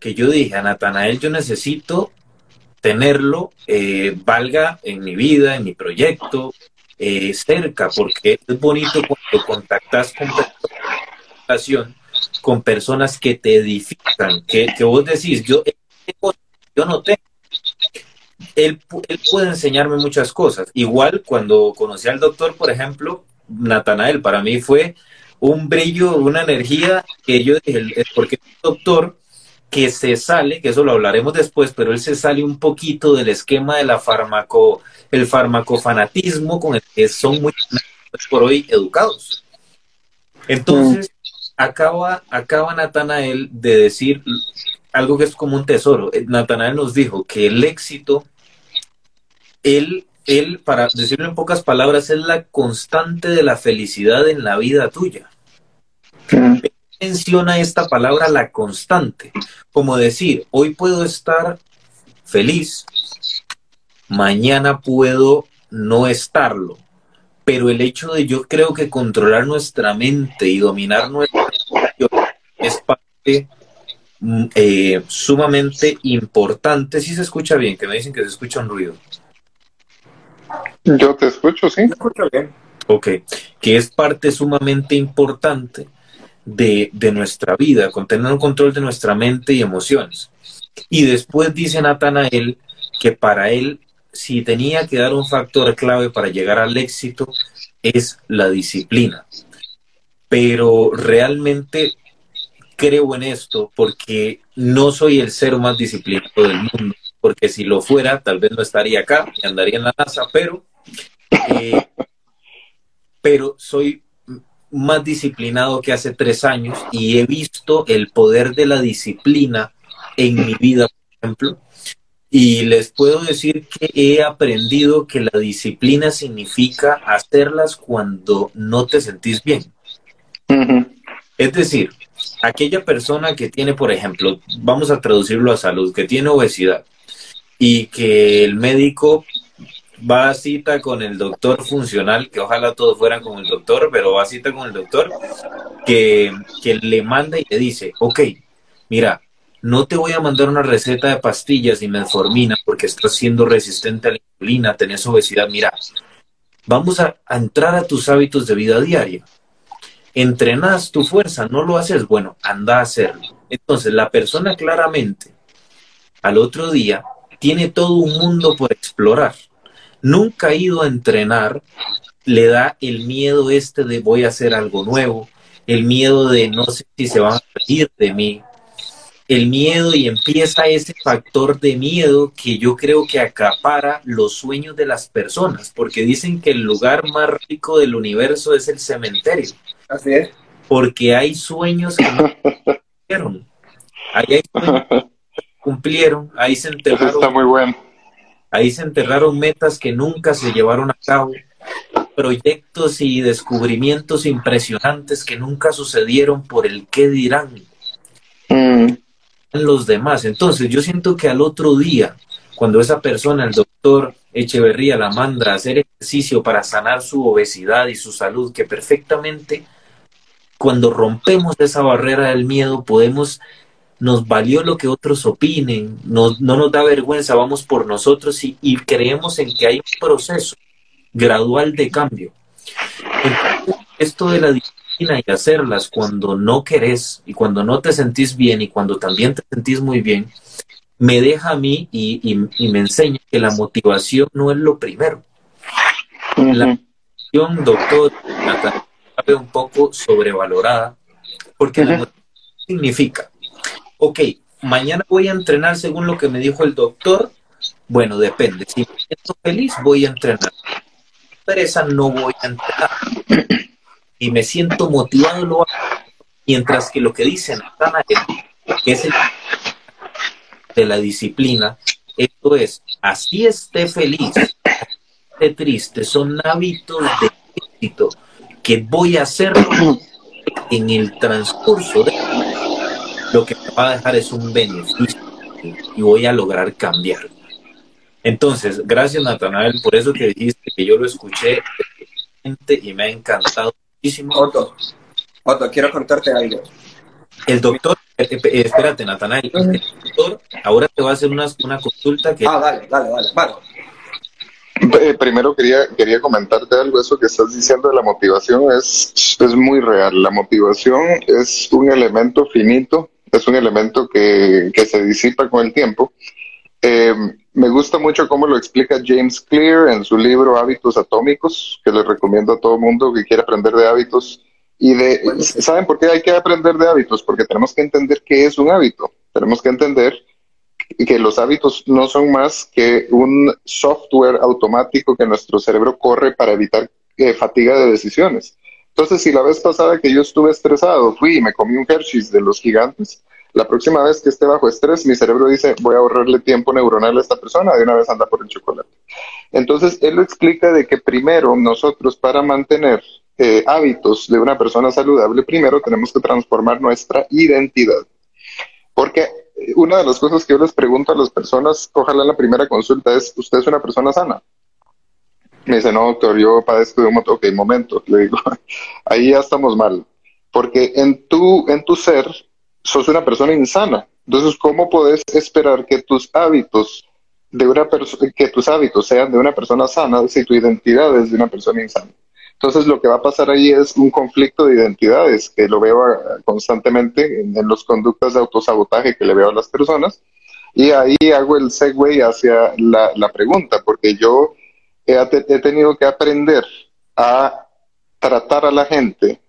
que yo dije a Natanael, yo necesito tenerlo, eh, valga en mi vida, en mi proyecto, eh, cerca, porque es bonito cuando contactas con relación con personas que te edifican, que, vos decís, yo, yo no tengo. Él, él, puede enseñarme muchas cosas. Igual cuando conocí al doctor, por ejemplo, Natanael, para mí fue un brillo, una energía que yo dije, porque el doctor que se sale, que eso lo hablaremos después, pero él se sale un poquito del esquema de la farmaco, el farmacofanatismo con el que son muy por hoy educados. Entonces, acaba, acaba Natanael de decir algo que es como un tesoro. Eh, Natanael nos dijo que el éxito, él, él, para decirlo en pocas palabras, es la constante de la felicidad en la vida tuya. Menciona esta palabra la constante, como decir, hoy puedo estar feliz, mañana puedo no estarlo, pero el hecho de yo creo que controlar nuestra mente y dominar nuestra es parte mm, eh, sumamente importante. Si se escucha bien, que me dicen que se escucha un ruido. Yo te escucho, sí. escucho bien. Ok, que es parte sumamente importante de, de nuestra vida, con tener un control de nuestra mente y emociones. Y después dice Natanael que para él, si tenía que dar un factor clave para llegar al éxito, es la disciplina. Pero realmente creo en esto porque no soy el ser más disciplinado del mundo, porque si lo fuera, tal vez no estaría acá y andaría en la NASA, pero, eh, pero soy más disciplinado que hace tres años y he visto el poder de la disciplina en mi vida, por ejemplo. Y les puedo decir que he aprendido que la disciplina significa hacerlas cuando no te sentís bien. Es decir, aquella persona que tiene, por ejemplo, vamos a traducirlo a salud, que tiene obesidad y que el médico va a cita con el doctor funcional, que ojalá todos fueran con el doctor, pero va a cita con el doctor, que, que le manda y le dice, ok, mira, no te voy a mandar una receta de pastillas y metformina porque estás siendo resistente a la insulina, tenés obesidad, mira, vamos a, a entrar a tus hábitos de vida diaria. Entrenas tu fuerza, no lo haces, bueno, anda a hacerlo. Entonces, la persona claramente al otro día tiene todo un mundo por explorar nunca ha ido a entrenar, le da el miedo este de voy a hacer algo nuevo, el miedo de no sé si se van a reír de mí, el miedo y empieza ese factor de miedo que yo creo que acapara los sueños de las personas, porque dicen que el lugar más rico del universo es el cementerio. Así es. Porque hay sueños que no cumplieron. Ahí hay sueños que cumplieron, ahí se enterraron. Eso está muy bueno Ahí se enterraron metas que nunca se llevaron a cabo, proyectos y descubrimientos impresionantes que nunca sucedieron por el qué dirán. Los demás. Entonces yo siento que al otro día, cuando esa persona, el doctor Echeverría, la manda a hacer ejercicio para sanar su obesidad y su salud, que perfectamente cuando rompemos esa barrera del miedo podemos nos valió lo que otros opinen, no, no nos da vergüenza, vamos por nosotros y, creemos en que hay un proceso gradual de cambio. esto de la disciplina y hacerlas cuando no querés y cuando no te sentís bien y cuando también te sentís muy bien, me deja a mí y, me enseña que la motivación no es lo primero. La motivación, doctor, un poco sobrevalorada, porque la motivación significa ok, mañana voy a entrenar según lo que me dijo el doctor. Bueno, depende. Si me siento feliz, voy a entrenar. Pereza, no voy a entrenar. Y me siento motivado, lo hago. Mientras que lo que dicen que es el de la disciplina, esto es, así esté feliz, esté triste, son hábitos de éxito que voy a hacer en el transcurso de lo que me va a dejar es un beneficio y voy a lograr cambiar. Entonces, gracias Natanael por eso que dijiste que yo lo escuché y me ha encantado muchísimo. Otto, Otto, quiero contarte algo. El doctor, eh, eh, eh, espérate Natanael, el doctor ahora te va a hacer una, una consulta que... Ah, dale, dale, dale. primero quería, quería comentarte algo, eso que estás diciendo de la motivación es, es muy real. La motivación es un elemento finito es un elemento que, se disipa con el tiempo. Eh, me gusta mucho cómo lo explica James Clear en su libro Hábitos Atómicos, que les recomiendo a todo mundo que quiera aprender de hábitos. Y de, ¿saben por qué hay que aprender de hábitos? Porque tenemos que entender qué es un hábito. Tenemos que entender que los hábitos no son más que un software automático que nuestro cerebro corre para evitar eh, fatiga de decisiones. Entonces, si la vez pasada que yo estuve estresado, fui y me comí un Hershey's de los gigantes, la próxima vez que esté bajo estrés, mi cerebro dice, voy a ahorrarle tiempo neuronal a esta persona, de una vez anda por el chocolate. Entonces, él lo explica de que primero nosotros para mantener eh, hábitos de una persona saludable, primero tenemos que transformar nuestra identidad. Porque eh, una de las cosas que yo les pregunto a las personas, ojalá en la primera consulta, es, ¿usted es una persona sana? Me dice, no, doctor, yo padezco de un montón. Ok, momento, le digo, ahí ya estamos mal. Porque en tu, en tu ser sos una persona insana. Entonces, ¿cómo puedes esperar que tus hábitos de una que tus hábitos sean de una persona sana si tu identidad es de una persona insana? Entonces, lo que va a pasar ahí es un conflicto de identidades, que lo veo ah, constantemente en, en los conductas de autosabotaje que le veo a las personas. Y ahí hago el segue hacia la, pregunta, porque yo he, tenido que aprender a tratar a la gente,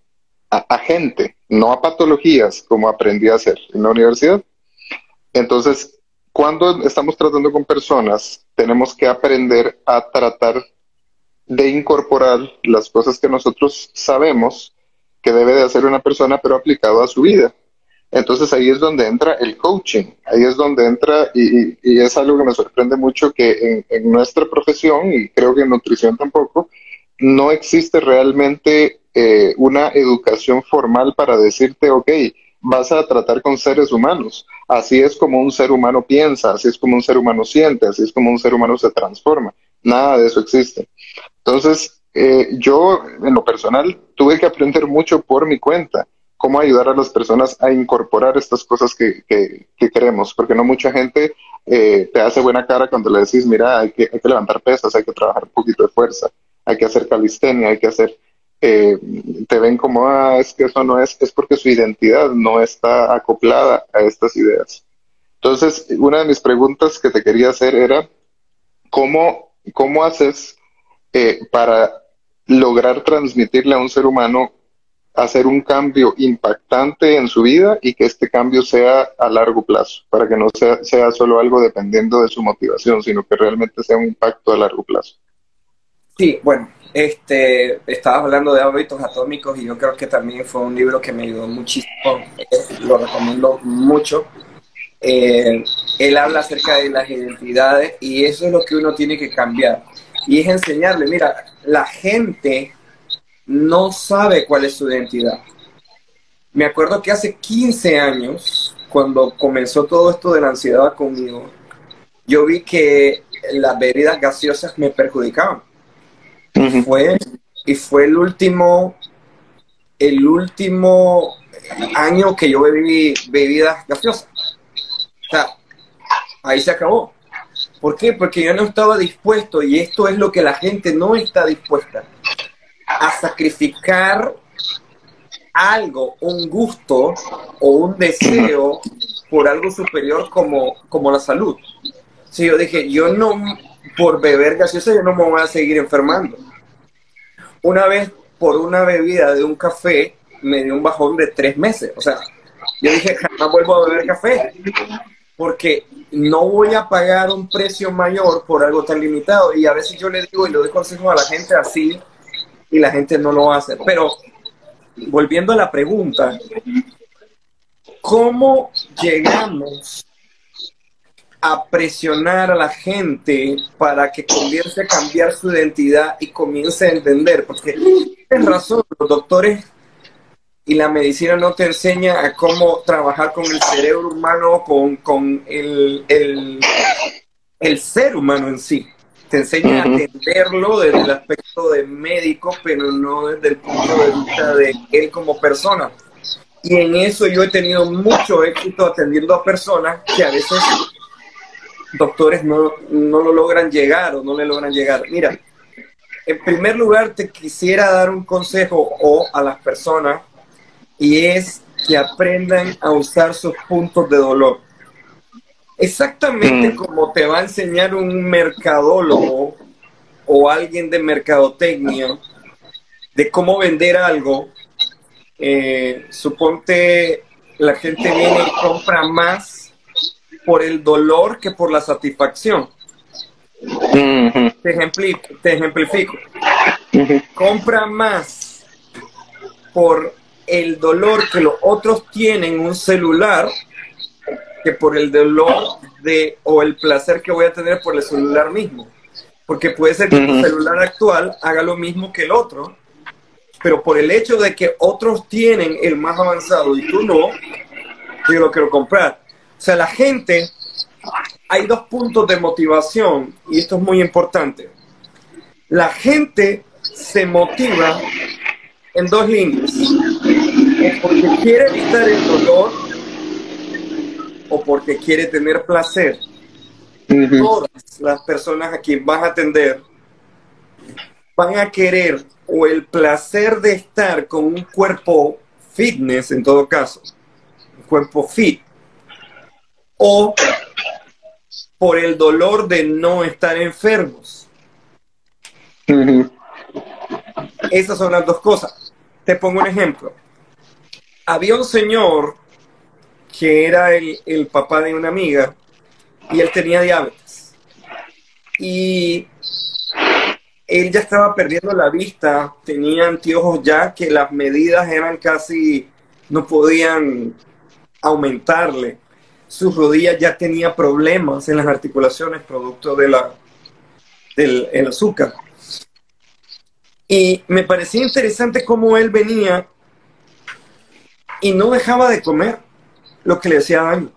a gente, no a patologías, como aprendí a hacer en la universidad. Entonces, cuando estamos tratando con personas, tenemos que aprender a tratar de incorporar las cosas que nosotros sabemos que debe de hacer una persona, pero aplicado a su vida. Entonces ahí es donde entra el coaching, ahí es donde entra, y, es algo que me sorprende mucho que en, nuestra profesión, y creo que en nutrición tampoco, no existe realmente eh, una educación formal para decirte, ok, vas a tratar con seres humanos. Así es como un ser humano piensa, así es como un ser humano siente, así es como un ser humano se transforma. Nada de eso existe. Entonces, eh, yo en lo personal tuve que aprender mucho por mi cuenta cómo ayudar a las personas a incorporar estas cosas que, que, que queremos, porque no mucha gente eh, te hace buena cara cuando le decís, mira, hay que, hay que levantar pesas, hay que trabajar un poquito de fuerza, hay que hacer calistenia, hay que hacer eh, te ven como, ah, es que eso no es, es porque su identidad no está acoplada a estas ideas. Entonces, una de mis preguntas que te quería hacer era, ¿cómo, cómo haces eh, para lograr transmitirle a un ser humano hacer un cambio impactante en su vida y que este cambio sea a largo plazo, para que no sea, sea solo algo dependiendo de su motivación, sino que realmente sea un impacto a largo plazo? Sí, bueno, este, estabas hablando de hábitos atómicos y yo creo que también fue un libro que me ayudó muchísimo, eh, lo recomiendo mucho. Eh, él habla acerca de las identidades y eso es lo que uno tiene que cambiar. Y es enseñarle, mira, la gente no sabe cuál es su identidad. Me acuerdo que hace 15 años, cuando comenzó todo esto de la ansiedad conmigo, yo vi que las bebidas gaseosas me perjudicaban fue, y fue el último, el último año que yo bebí bebidas gaseosas. O sea, ahí se acabó. ¿Por qué? Porque yo no estaba dispuesto, y esto es lo que la gente no está dispuesta, a sacrificar algo, un gusto o un deseo por algo superior como, como la salud. Si yo dije, yo no, por beber gaseosa, yo no me voy a seguir enfermando una vez por una bebida de un café me dio un bajón de tres meses. O sea, yo dije, jamás vuelvo a beber café, porque no voy a pagar un precio mayor por algo tan limitado. Y a veces yo le digo y le doy consejos a la gente así, y la gente no lo hace. Pero volviendo a la pregunta, ¿cómo llegamos a presionar a la gente para que comience a cambiar su identidad y comience a entender, porque es razón, los doctores y la medicina no te enseña a cómo trabajar con el cerebro humano, con, con el, el, el, ser humano en sí. Te enseña a entenderlo desde el aspecto de médico, pero no desde el punto de vista de él como persona. Y en eso yo he tenido mucho éxito atendiendo a personas que a veces doctores no, no lo logran llegar o no le logran llegar. Mira, en primer lugar te quisiera dar un consejo o a las personas y es que aprendan a usar sus puntos de dolor. Exactamente mm. como te va a enseñar un mercadólogo o alguien de mercadotecnia de cómo vender algo. Eh, suponte la gente viene y compra más por el dolor que por la satisfacción. te, ejemplifico. Compra más por el dolor que los otros tienen un celular que por el dolor de o el placer que voy a tener por el celular mismo. Porque puede ser que el celular actual haga lo mismo que el otro, pero por el hecho de que otros tienen el más avanzado y tú no, yo lo quiero comprar. O sea, la gente, hay dos puntos de motivación y esto es muy importante. La gente se motiva en dos líneas. O porque quiere evitar el dolor o porque quiere tener placer. Todas las personas a quien vas a atender van a querer o el placer de estar con un cuerpo fitness en todo caso, un cuerpo fit, o por el dolor de no estar enfermos. Esas son las dos cosas. Te pongo un ejemplo. Había un señor que era el, el papá de una amiga y él tenía diabetes. Y él ya estaba perdiendo la vista, tenía anteojos ya que las medidas eran casi, no podían aumentarle. Sus rodillas ya tenía problemas en las articulaciones producto de la, del el azúcar. Y me parecía interesante cómo él venía y no dejaba de comer lo que le hacía daño.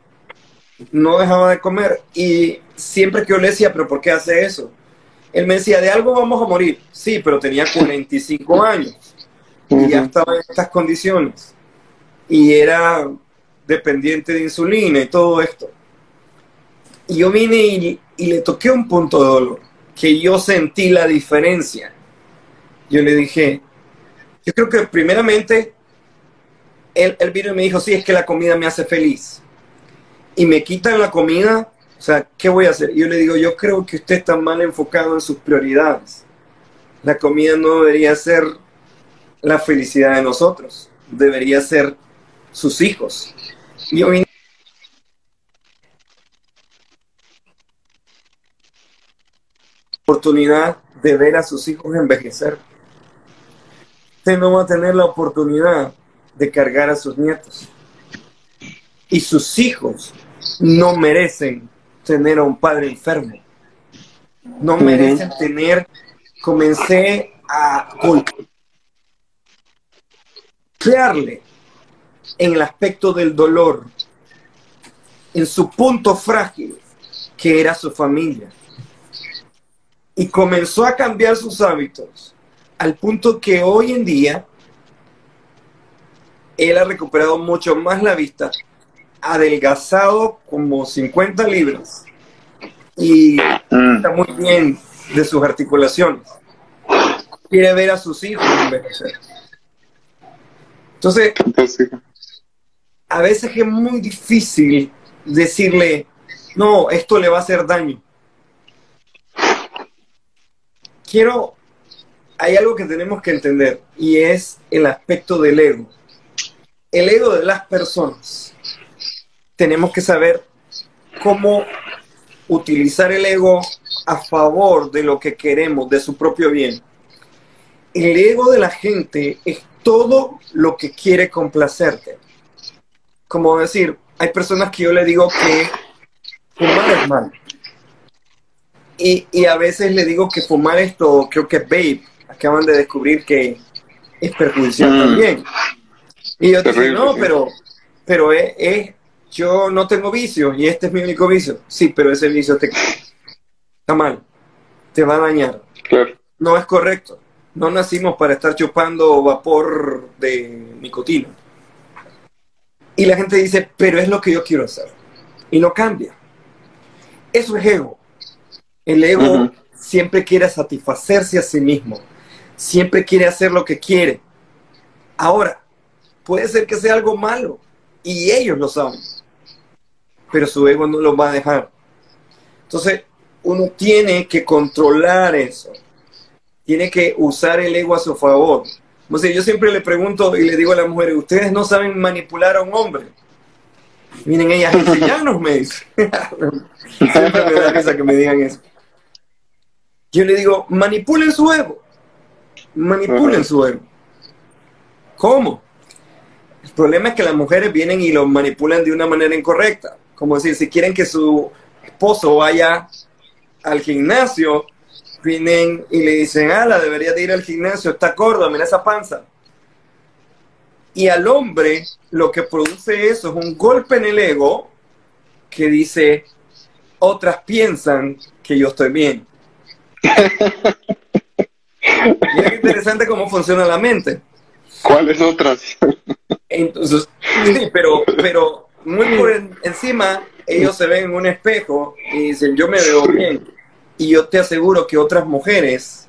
No dejaba de comer. Y siempre que yo le decía, pero ¿por qué hace eso? Él me decía, de algo vamos a morir. Sí, pero tenía 45 años y ya estaba en estas condiciones. Y era dependiente de insulina y todo esto. Y yo vine y, le toqué un punto de dolor, que yo sentí la diferencia. Yo le dije, yo creo que primeramente él vino y me dijo, sí, es que la comida me hace feliz. Y me quitan la comida o sea, ¿qué voy a hacer? yo le digo, yo creo que usted está mal enfocado en sus prioridades. La comida no debería ser la felicidad de nosotros, debería ser sus hijos. Yo oportunidad de ver a sus hijos envejecer. Usted no va a tener la oportunidad de cargar a sus nietos. Y sus hijos no merecen tener a un padre enfermo. No merecen tener, comencé a golpearle en el aspecto del dolor, en su punto frágil, que era su familia. Y comenzó a cambiar sus hábitos, al punto que hoy en día él ha recuperado mucho más la vista adelgazado como 50 libras y está muy bien de sus articulaciones. Quiere ver a sus hijos envejecer. Entonces, a veces es muy difícil decirle, no, esto le va a hacer daño. Quiero, hay algo que tenemos que entender y es el aspecto del ego. El ego de las personas tenemos que saber cómo utilizar el ego a favor de lo que queremos, de su propio bien. El ego de la gente es todo lo que quiere complacerte. Como decir, hay personas que yo le digo que fumar es mal. Y, a veces le digo que fumar esto, creo que vape, acaban de descubrir que es perjudicial mm. también. Y yo digo, no, pero, pero es, yo no tengo vicio y este es mi único vicio. Sí, pero ese vicio te está mal, te va a dañar. No es correcto. No nacimos para estar chupando vapor de nicotina. Y la gente dice, pero es lo que yo quiero hacer. Y no cambia. Eso es ego. El ego siempre quiere satisfacerse a sí mismo. Siempre quiere hacer lo que quiere. Ahora, puede ser que sea algo malo. Y ellos lo saben pero su ego no lo va a dejar. Entonces, uno tiene que controlar eso. Tiene que usar el ego a su favor. Yo siempre le pregunto y le digo a las mujeres, ¿ustedes no saben manipular a un hombre? Miren, ellas nos me dicen. siempre me da risa que me digan eso. Yo le digo, manipulen su ego. Manipulen su ego. ¿Cómo? El problema es que las mujeres vienen y lo manipulan de una manera incorrecta. Como decir, si quieren que su esposo vaya al gimnasio, vienen y le dicen, ala, debería de ir al gimnasio, está gordo, mira esa panza. Y al hombre lo que produce eso es un golpe en el ego que dice, otras piensan que yo estoy bien. Mira qué interesante cómo funciona la mente. ¿Cuáles otras? Entonces, sí, pero, pero muy por encima, ellos se ven en un espejo y dicen, yo me veo bien. Y yo te aseguro que otras mujeres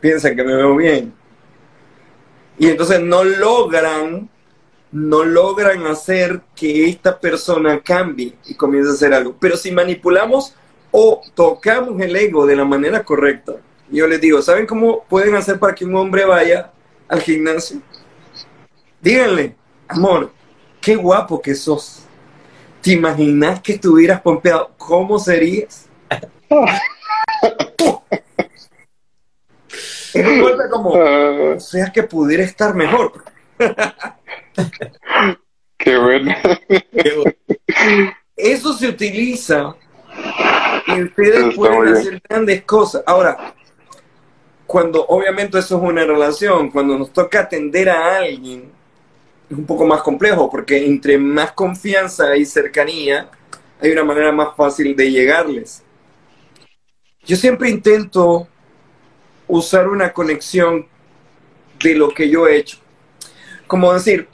piensan que me veo bien. Y entonces no logran, no logran hacer que esta persona cambie y comience a hacer algo. Pero si manipulamos o tocamos el ego de la manera correcta, yo les digo, ¿saben cómo pueden hacer para que un hombre vaya al gimnasio? Díganle, amor, qué guapo que sos. ¿Te imaginas que estuvieras pompeado? ¿Cómo serías? es un golpe como, o sea que pudiera estar mejor. Qué bueno. Eso se utiliza y ustedes pueden hacer grandes cosas. Ahora, cuando obviamente eso es una relación, cuando nos toca atender a alguien, es un poco más complejo, porque entre más confianza y cercanía, hay una manera más fácil de llegarles. Yo siempre intento usar una conexión de lo que yo he hecho. Como decir,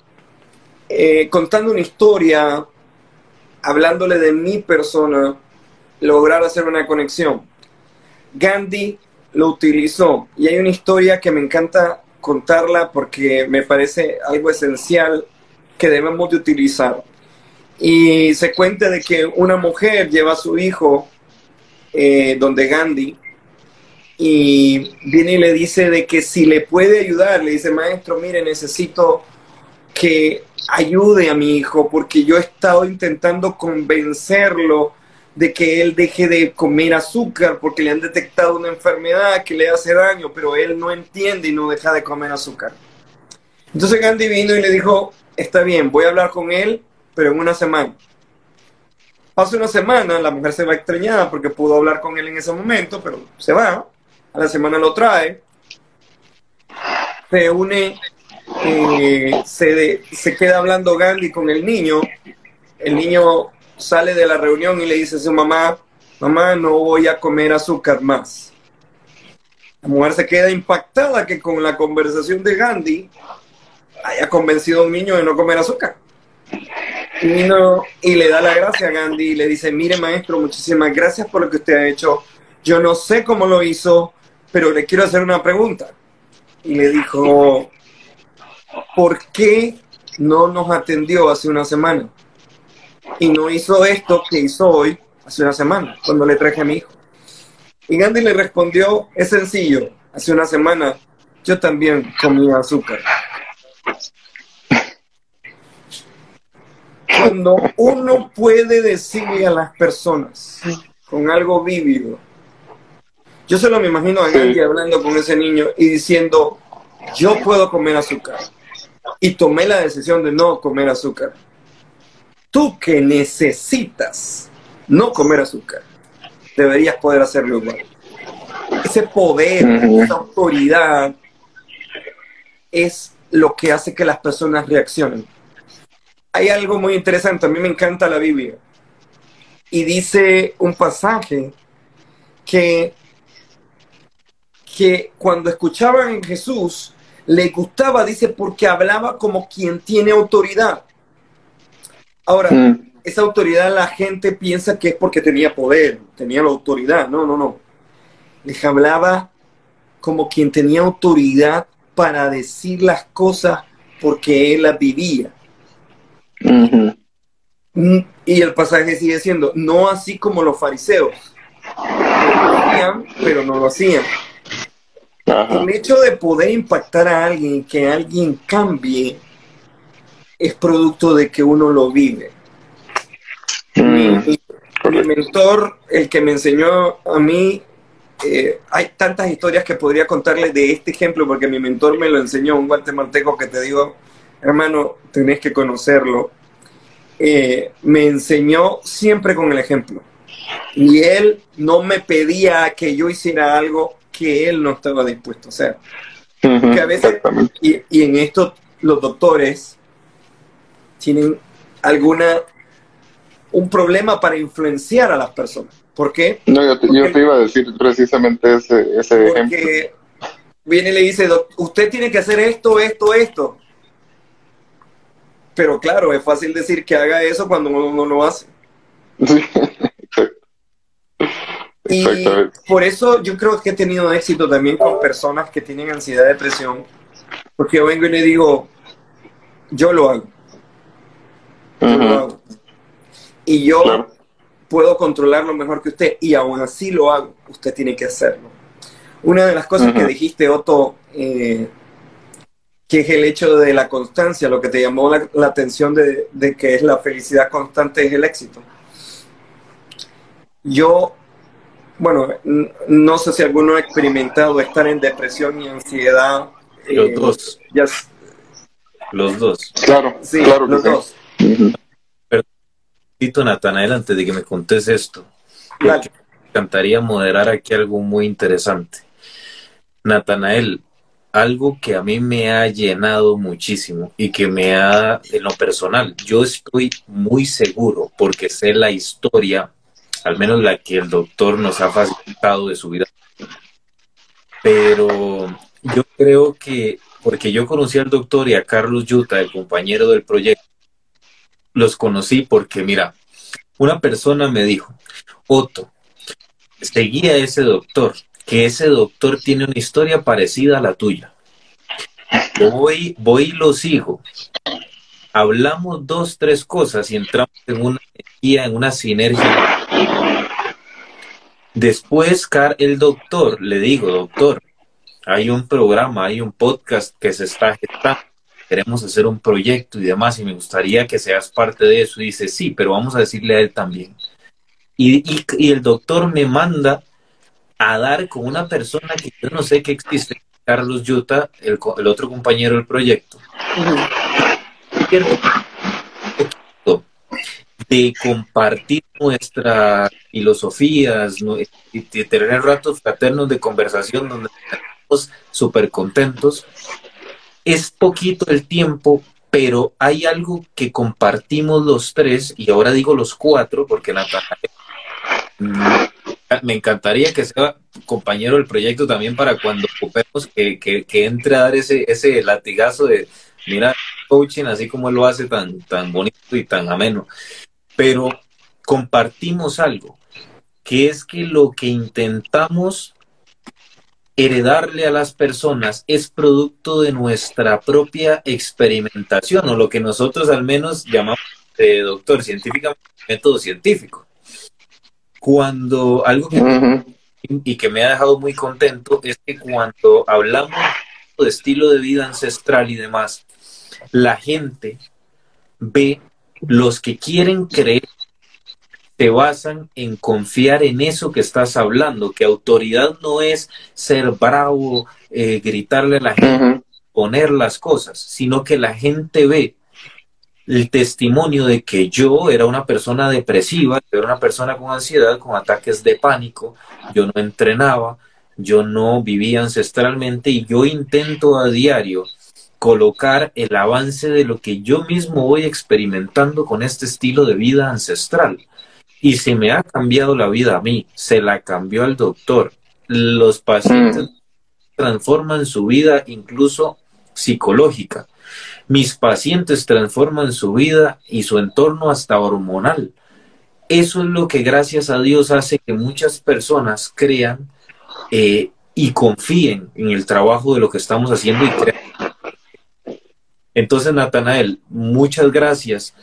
eh, contando una historia, hablándole de mi persona, lograr hacer una conexión. Gandhi lo utilizó y hay una historia que me encanta contarla porque me parece algo esencial que debemos de utilizar. Y se cuenta de que una mujer lleva a su hijo eh, donde Gandhi y viene y le dice de que si le puede ayudar, le dice, maestro, mire, necesito que ayude a mi hijo porque yo he estado intentando convencerlo de que él deje de comer azúcar porque le han detectado una enfermedad que le hace daño, pero él no entiende y no deja de comer azúcar. Entonces Gandhi vino y le dijo, está bien, voy a hablar con él, pero en una semana. Pasa una semana, la mujer se va extrañada porque pudo hablar con él en ese momento, pero se va, a la semana lo trae, se une, eh, se, se queda hablando Gandhi con el niño, el niño sale de la reunión y le dice a su mamá, mamá, no voy a comer azúcar más. La mujer se queda impactada que con la conversación de Gandhi haya convencido a un niño de no comer azúcar. Y, y le da la gracia a Gandhi y le dice, mire maestro, muchísimas gracias por lo que usted ha hecho. Yo no sé cómo lo hizo, pero le quiero hacer una pregunta. Y le dijo, ¿por qué no nos atendió hace una semana? y no hizo esto que hizo hoy, hace una semana, cuando le traje a mi hijo. Y Gandhi le respondió, es sencillo, hace una semana yo también comía azúcar. Cuando uno puede decirle a las personas con algo vívido, yo solo me imagino a Gandhi hablando con ese niño y diciendo, yo puedo comer azúcar. Y tomé la decisión de no comer azúcar tú que necesitas no comer azúcar, deberías poder hacerlo igual. Ese poder, esa autoridad es lo que hace que las personas reaccionen. Hay algo muy interesante, a mí me encanta la Biblia. Y dice un pasaje que, que cuando escuchaban a Jesús, le gustaba, dice, porque hablaba como quien tiene autoridad. Ahora, mm. esa autoridad la gente piensa que es porque tenía poder, tenía la autoridad. No, no, no. Les hablaba como quien tenía autoridad para decir las cosas porque él las vivía. Mm, y el pasaje sigue siendo, no así como los fariseos. Lo hacían, pero no lo hacían. El hecho de poder impactar a alguien, que alguien cambie, es producto de que uno lo vive. Mm, mi, mentor, el que me enseñó a mí, eh, hay tantas historias que podría contarles de este ejemplo, porque mi mentor me lo enseñó, un guatemalteco que te digo, hermano, tenés que conocerlo. Eh, me enseñó siempre con el ejemplo. Y él no me pedía que yo hiciera algo que él no estaba dispuesto a hacer. a veces, y, y en esto los doctores tienen alguna un problema para influenciar a las personas. ¿Por qué? No, yo te, iba a decir precisamente ese, ese ejemplo. viene y le dice, usted tiene que hacer esto, esto, esto. Pero claro, es fácil decir que haga eso cuando uno no lo hace. Y por eso yo creo que he tenido éxito también con personas que tienen ansiedad, depresión, porque yo vengo y le digo, yo lo hago. Yo lo hago. Y yo puedo controlarlo mejor que usted y aún así lo hago. Usted tiene que hacerlo. Una de las cosas que dijiste, Otto, eh, que es el hecho de la constancia, lo que te llamó la, atención de, de, que es la felicidad constante, es el éxito. Yo, bueno, no sé si alguno ha experimentado estar en depresión y ansiedad. Los eh, dos. Los dos. Claro, sí, claro los dos. Pero, Natanael, antes de que me contes esto, me encantaría moderar aquí algo muy interesante. Natanael, algo que a mí me ha llenado muchísimo y que me ha, en lo personal, yo estoy muy seguro porque sé la historia, al menos la que el doctor nos ha facilitado de su vida. Pero yo creo que, porque yo conocí al doctor y a Carlos Yuta, el compañero del proyecto, los conocí porque, mira, una persona me dijo, Otto, seguía a ese doctor que ese doctor tiene una historia parecida a la tuya. Voy, voy y lo sigo. Hablamos dos, tres cosas y entramos en una energía, en una sinergia. Después, el doctor, le digo, doctor, hay un programa, hay un podcast que se está gestando. Queremos hacer un proyecto y demás, y me gustaría que seas parte de eso. Y dice, sí, pero vamos a decirle a él también. Y, y el doctor me manda a dar con una persona que yo no sé que existe, Carlos Yuta, el, otro compañero del proyecto. De compartir nuestras filosofías de tener ratos fraternos de conversación donde estamos súper contentos. Es poquito el tiempo, pero hay algo que compartimos los tres, y ahora digo los cuatro, porque Natalia me encantaría que sea compañero del proyecto también para cuando ocupemos que, que, entre a dar ese, ese latigazo de, mira, coaching, así como él lo hace tan, tan bonito y tan ameno. Pero compartimos algo, que es que lo que intentamos heredarle a las personas es producto de nuestra propia experimentación, o lo que nosotros al menos llamamos, eh, doctor, científicamente, método científico. Cuando algo que y que me ha dejado muy contento es que cuando hablamos de estilo de vida ancestral y demás, la gente ve los que quieren creer se basan en confiar en eso que estás hablando, que autoridad no es ser bravo, eh, gritarle a la gente, poner las cosas, sino que la gente ve el testimonio de que yo era una persona depresiva, yo era una persona con ansiedad, con ataques de pánico, yo no entrenaba, yo no vivía ancestralmente y yo intento a diario colocar el avance de lo que yo mismo voy experimentando con este estilo de vida ancestral. Y si me ha cambiado la vida a mí, se la cambió al doctor. Los pacientes mm. transforman su vida incluso psicológica mis pacientes transforman su vida y su entorno hasta hormonal. Eso es lo que gracias a Dios hace que muchas personas crean eh, y confíen en el trabajo de lo que estamos haciendo y crean. Entonces, Natanael, muchas gracias.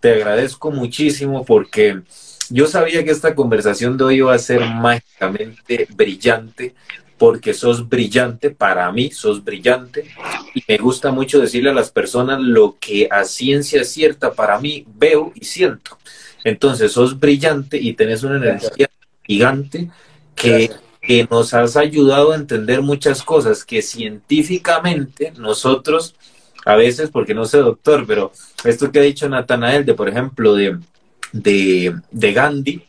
Te agradezco muchísimo porque yo sabía que esta conversación de hoy iba a ser mágicamente brillante porque sos brillante, para mí sos brillante, y me gusta mucho decirle a las personas lo que a ciencia cierta para mí veo y siento. Entonces, sos brillante y tenés una energía gigante que, que nos has ayudado a entender muchas cosas que científicamente nosotros, a veces, porque no sé doctor, pero esto que ha dicho Natanael, de por ejemplo, de, de, de Gandhi,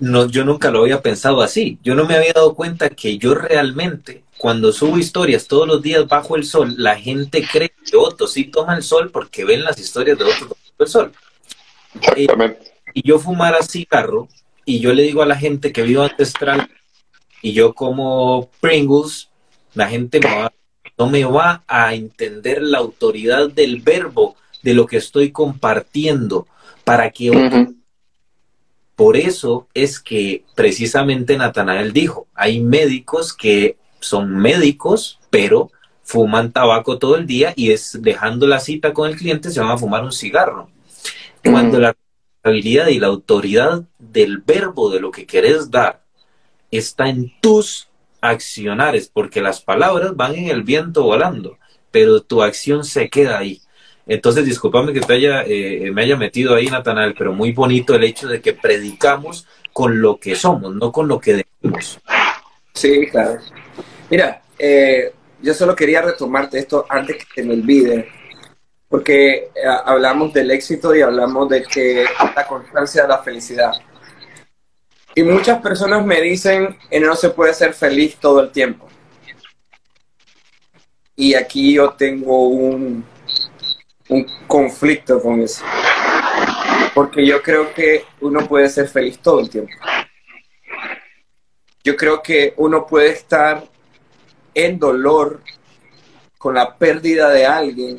no, yo nunca lo había pensado así. Yo no me había dado cuenta que yo realmente, cuando subo historias todos los días bajo el sol, la gente cree que Otto sí toma el sol porque ven las historias de Otto bajo el sol. Exactamente. y yo fumara cigarro y yo le digo a la gente que vivo ancestral y yo como Pringles, la gente no me va a entender la autoridad del verbo de lo que estoy compartiendo. Para que por eso es que precisamente Natanael dijo, hay médicos que son médicos, pero fuman tabaco todo el día y es dejando la cita con el cliente se van a fumar un cigarro. Cuando la responsabilidad y la autoridad del verbo de lo que querés dar está en tus accionares, porque las palabras van en el viento volando, pero tu acción se queda ahí. Entonces, discúlpame que te haya, eh, me haya metido ahí, Natanael, pero muy bonito el hecho de que predicamos con lo que somos, no con lo que decimos. Sí, claro. Mira, eh, yo solo quería retomarte esto antes que se me olvide, porque eh, hablamos del éxito y hablamos de que la constancia de la felicidad. Y muchas personas me dicen que no se puede ser feliz todo el tiempo. Y aquí yo tengo un, un conflicto con eso. Porque yo creo que uno puede ser feliz todo el tiempo. Yo creo que uno puede estar en dolor con la pérdida de alguien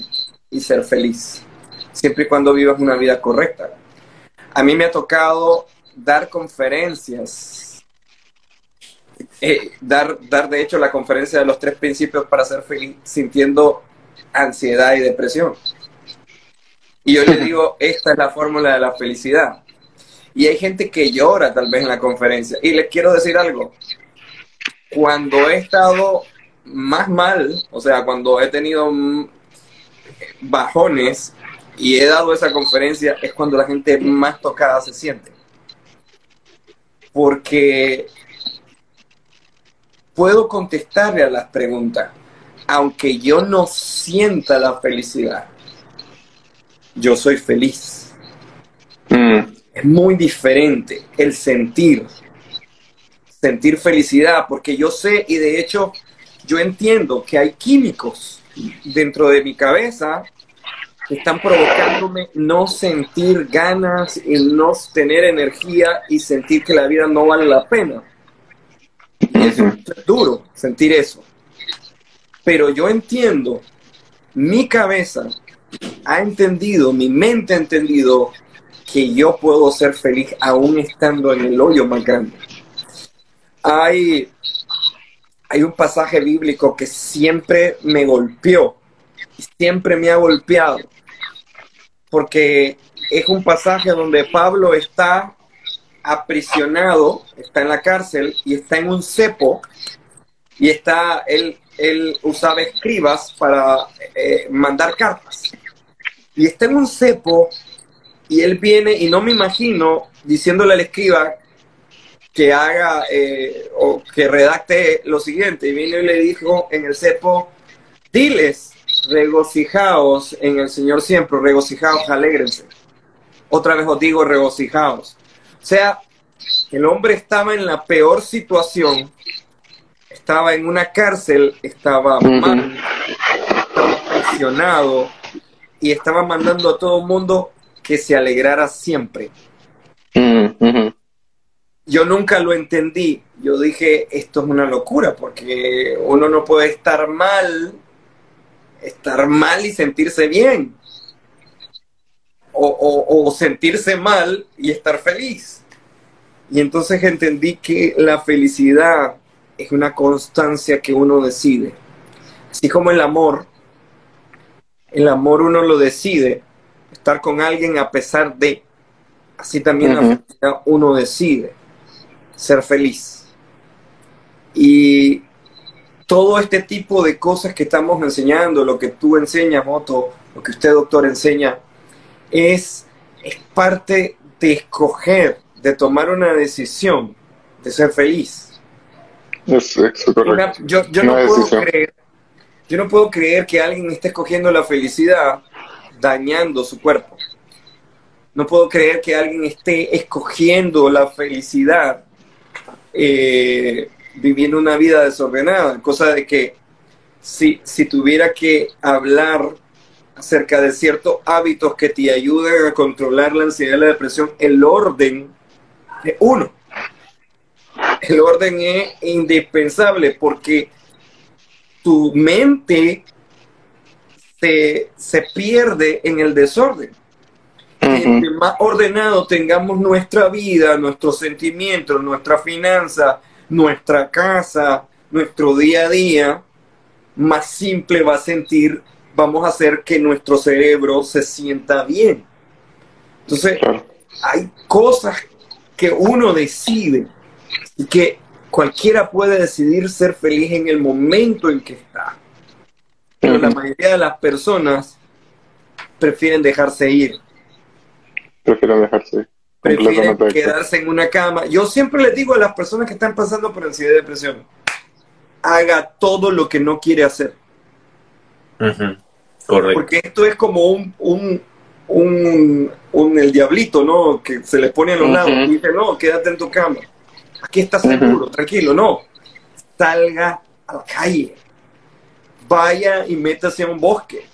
y ser feliz, siempre y cuando vivas una vida correcta. A mí me ha tocado dar conferencias, eh, dar, dar de hecho la conferencia de los tres principios para ser feliz sintiendo ansiedad y depresión. Y yo le digo, esta es la fórmula de la felicidad. Y hay gente que llora tal vez en la conferencia. Y les quiero decir algo. Cuando he estado más mal, o sea, cuando he tenido bajones y he dado esa conferencia, es cuando la gente más tocada se siente. Porque puedo contestarle a las preguntas, aunque yo no sienta la felicidad yo soy feliz. Mm. Es muy diferente el sentir, sentir felicidad, porque yo sé y de hecho yo entiendo que hay químicos dentro de mi cabeza están provocándome no sentir ganas y no tener energía y sentir que la vida no vale la pena. es duro sentir eso. Pero yo entiendo mi cabeza ha entendido, mi mente ha entendido que yo puedo ser feliz aún estando en el hoyo más grande. Hay, hay un pasaje bíblico que siempre me golpeó, siempre me ha golpeado, porque es un pasaje donde Pablo está aprisionado, está en la cárcel y está en un cepo y está él él usaba escribas para eh, mandar cartas. Y está en un cepo y él viene y no me imagino diciéndole al escriba que haga eh, o que redacte lo siguiente. Y vino y le dijo en el cepo, diles, regocijaos en el Señor siempre, regocijaos, alegrense. Otra vez os digo, regocijaos. O sea, el hombre estaba en la peor situación estaba en una cárcel, estaba mal, estaba presionado y estaba mandando a todo el mundo que se alegrara siempre. Yo nunca lo entendí. Yo dije, esto es una locura, porque uno no puede estar mal, estar mal y sentirse bien. o sentirse mal y estar feliz. Y entonces entendí que la felicidad es una constancia que uno decide. Así como el amor, el amor uno lo decide, estar con alguien a pesar de, así también uno decide ser feliz. Y todo este tipo de cosas que estamos enseñando, lo que tú enseñas, Moto, lo que usted, doctor, enseña, es, es parte de escoger, de tomar una decisión, de ser feliz. Yo, no puedo creer, yo no puedo creer que alguien esté escogiendo la felicidad dañando su cuerpo. No puedo creer que alguien esté escogiendo la felicidad eh, viviendo una vida desordenada. Cosa de que si, si tuviera que hablar acerca de ciertos hábitos que te ayuden a controlar la ansiedad y la depresión, el orden de uno el orden es indispensable porque tu mente se, se pierde en el desorden. Entre más ordenado tengamos nuestra vida, nuestros sentimientos, nuestra finanza, nuestra casa, nuestro día a día, más simple va a sentir, vamos a hacer que nuestro cerebro se sienta bien. Entonces, hay cosas que uno decide y que cualquiera puede decidir ser feliz en el momento en que está. Pero la mayoría de las personas prefieren dejarse ir. Prefieren dejarse ir. Prefieren quedarse en una cama. Yo siempre les digo a las personas que están pasando por ansiedad y depresión, haga todo lo que no quiere hacer. Correcto. Porque esto es como un, un, un, el diablito, ¿no? Que se le pone a los lados y dice, no, quédate en tu cama. Aquí estás seguro, tranquilo, no. Salga a la calle. Vaya y métase a un bosque.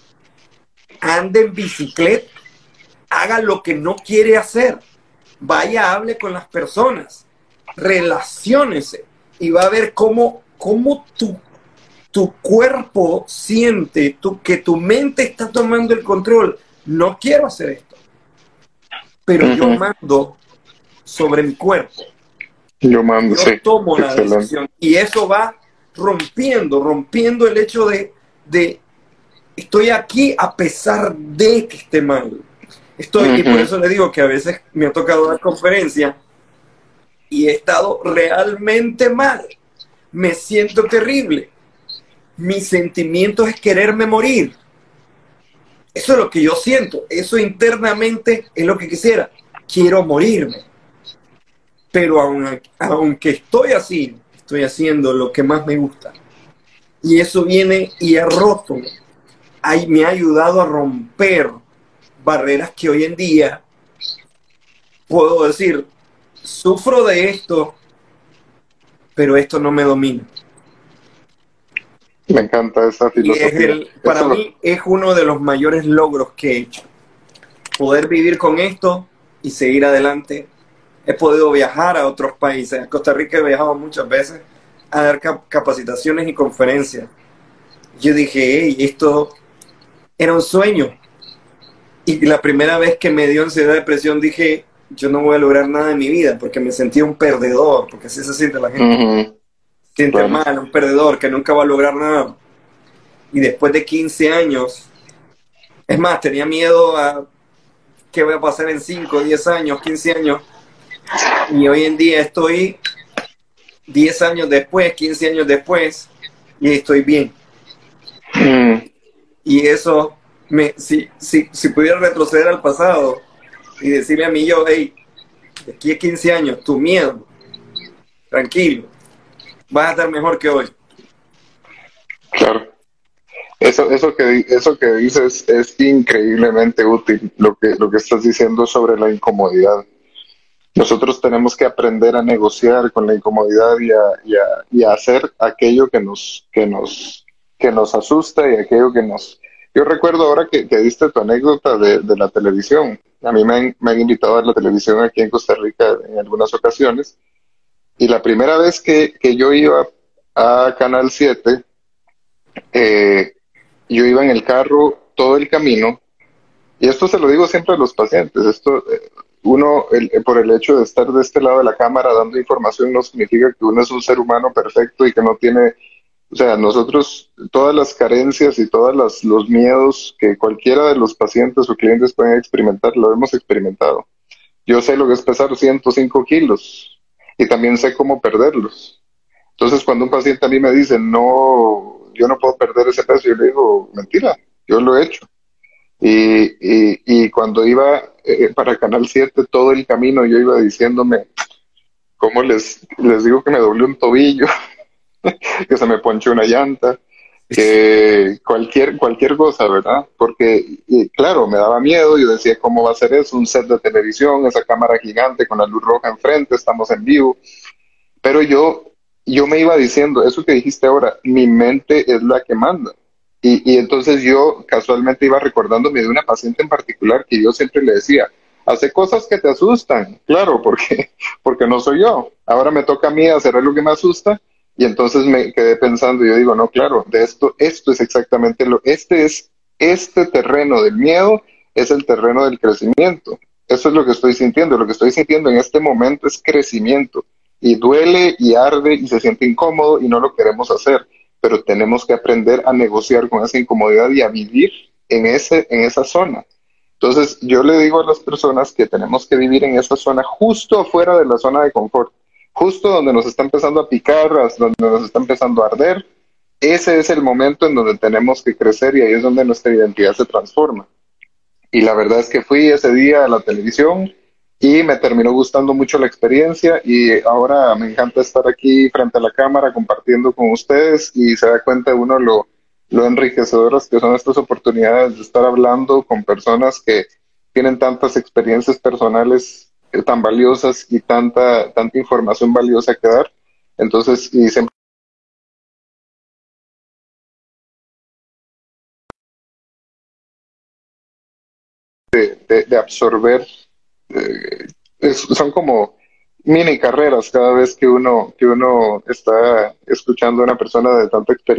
Ande en bicicleta. Haga lo que no quiere hacer. Vaya, hable con las personas. Relaciónese. Y va a ver cómo cómo tu, tu cuerpo siente tu, que tu mente está tomando el control. No quiero hacer esto, pero yo mando sobre mi cuerpo. Yo mando, yo tomo la decisión y eso va rompiendo, rompiendo el hecho de, de estoy aquí a pesar de que esté mal. Estoy, y por eso le digo que a veces me ha tocado dar conferencia y he estado realmente mal me siento terrible. Mi sentimiento es quererme morir. Eso es lo que yo siento. Eso internamente es lo que quisiera. Quiero morirme. Pero aunque estoy así, estoy haciendo lo que más me gusta. Y eso viene y ha roto. Ahí me ha ayudado a romper barreras que hoy en día puedo decir, sufro de esto, pero esto no me domina. Me encanta esa filosofía. para mí es uno de los mayores logros que he hecho. Poder vivir con esto y seguir adelante. He podido viajar a otros países. A Costa Rica he viajado muchas veces a dar capacitaciones y conferencias. Yo dije, hey, esto era un sueño. Y la primera vez que me dio ansiedad, depresión, dije, yo no voy a lograr nada en mi vida porque me sentí un perdedor, porque así se siente la gente. Siente mal, un perdedor que nunca va a lograr nada. Y después de 15 años, es más, tenía miedo a qué voy a pasar en 5, 10 años, 15 años. Y hoy en día estoy 10 años después, 15 años después, y estoy bien. Y eso, me, si, si, si pudiera retroceder al pasado, y decirle a mí yo, hey, aquí a 15 años, tu miedo, tranquilo, vas a estar mejor que hoy. Claro. Eso, eso, que, eso que dices es increíblemente útil, lo que, lo que estás diciendo sobre la incomodidad. Nosotros tenemos que aprender a negociar con la incomodidad y a, y a, y a hacer aquello que nos, que, nos, que nos asusta y aquello que nos, yo recuerdo ahora que, que diste tu anécdota de, la televisión. A mí me han, invitado a la televisión aquí en Costa Rica en algunas ocasiones. Y la primera vez que, que yo iba a Canal 7, eh, yo iba en el carro todo el camino. Y esto se lo digo siempre a los pacientes. Esto, eh, uno, el, por el hecho de estar de este lado de la cámara dando información, no significa que uno es un ser humano perfecto y que no tiene o sea, nosotros, todas las carencias y todos los miedos que cualquiera de los pacientes o clientes pueden experimentar, lo hemos experimentado. Yo sé lo que es pesar 105 kilos y también sé cómo perderlos. Entonces, cuando un paciente a mí me dice, no, yo no puedo perder ese peso, yo le digo, mentira, yo lo he hecho. Y, y, y cuando iba eh, para Canal 7, todo el camino yo iba diciéndome, ¿cómo les, les digo que me doblé un tobillo? que se me ponche una llanta, que cualquier, cualquier cosa, ¿verdad? Porque, claro, me daba miedo, yo decía, ¿cómo va a ser eso? Un set de televisión, esa cámara gigante con la luz roja enfrente, estamos en vivo. Pero yo, yo me iba diciendo, eso que dijiste ahora, mi mente es la que manda. Y, y entonces yo casualmente iba recordándome de una paciente en particular que yo siempre le decía, hace cosas que te asustan, claro, porque, porque no soy yo. Ahora me toca a mí hacer algo que me asusta Y entonces me quedé pensando, yo digo, no, claro, de esto, esto es exactamente lo, este es, este terreno del miedo es el terreno del crecimiento. Eso es lo que estoy sintiendo. Lo que estoy sintiendo en este momento es crecimiento. Y duele y arde y se siente incómodo y no lo queremos hacer. Pero tenemos que aprender a negociar con esa incomodidad y a vivir en, ese, en esa zona. Entonces, yo le digo a las personas que tenemos que vivir en esa zona justo afuera de la zona de confort, justo donde nos está empezando a picar, donde nos está empezando a arder. Ese es el momento en donde tenemos que crecer y ahí es donde nuestra identidad se transforma. Y la verdad es que fui ese día a la televisión y me terminó gustando mucho la experiencia y ahora me encanta estar aquí frente a la cámara compartiendo con ustedes y se da cuenta uno lo, lo enriquecedoras que son estas oportunidades de estar hablando con personas que tienen tantas experiencias personales tan valiosas y tanta, tanta información valiosa que dar. Entonces, y siempre de, absorber, eh, son como mini carreras cada vez que uno, que uno está escuchando a una persona de tanta experiencia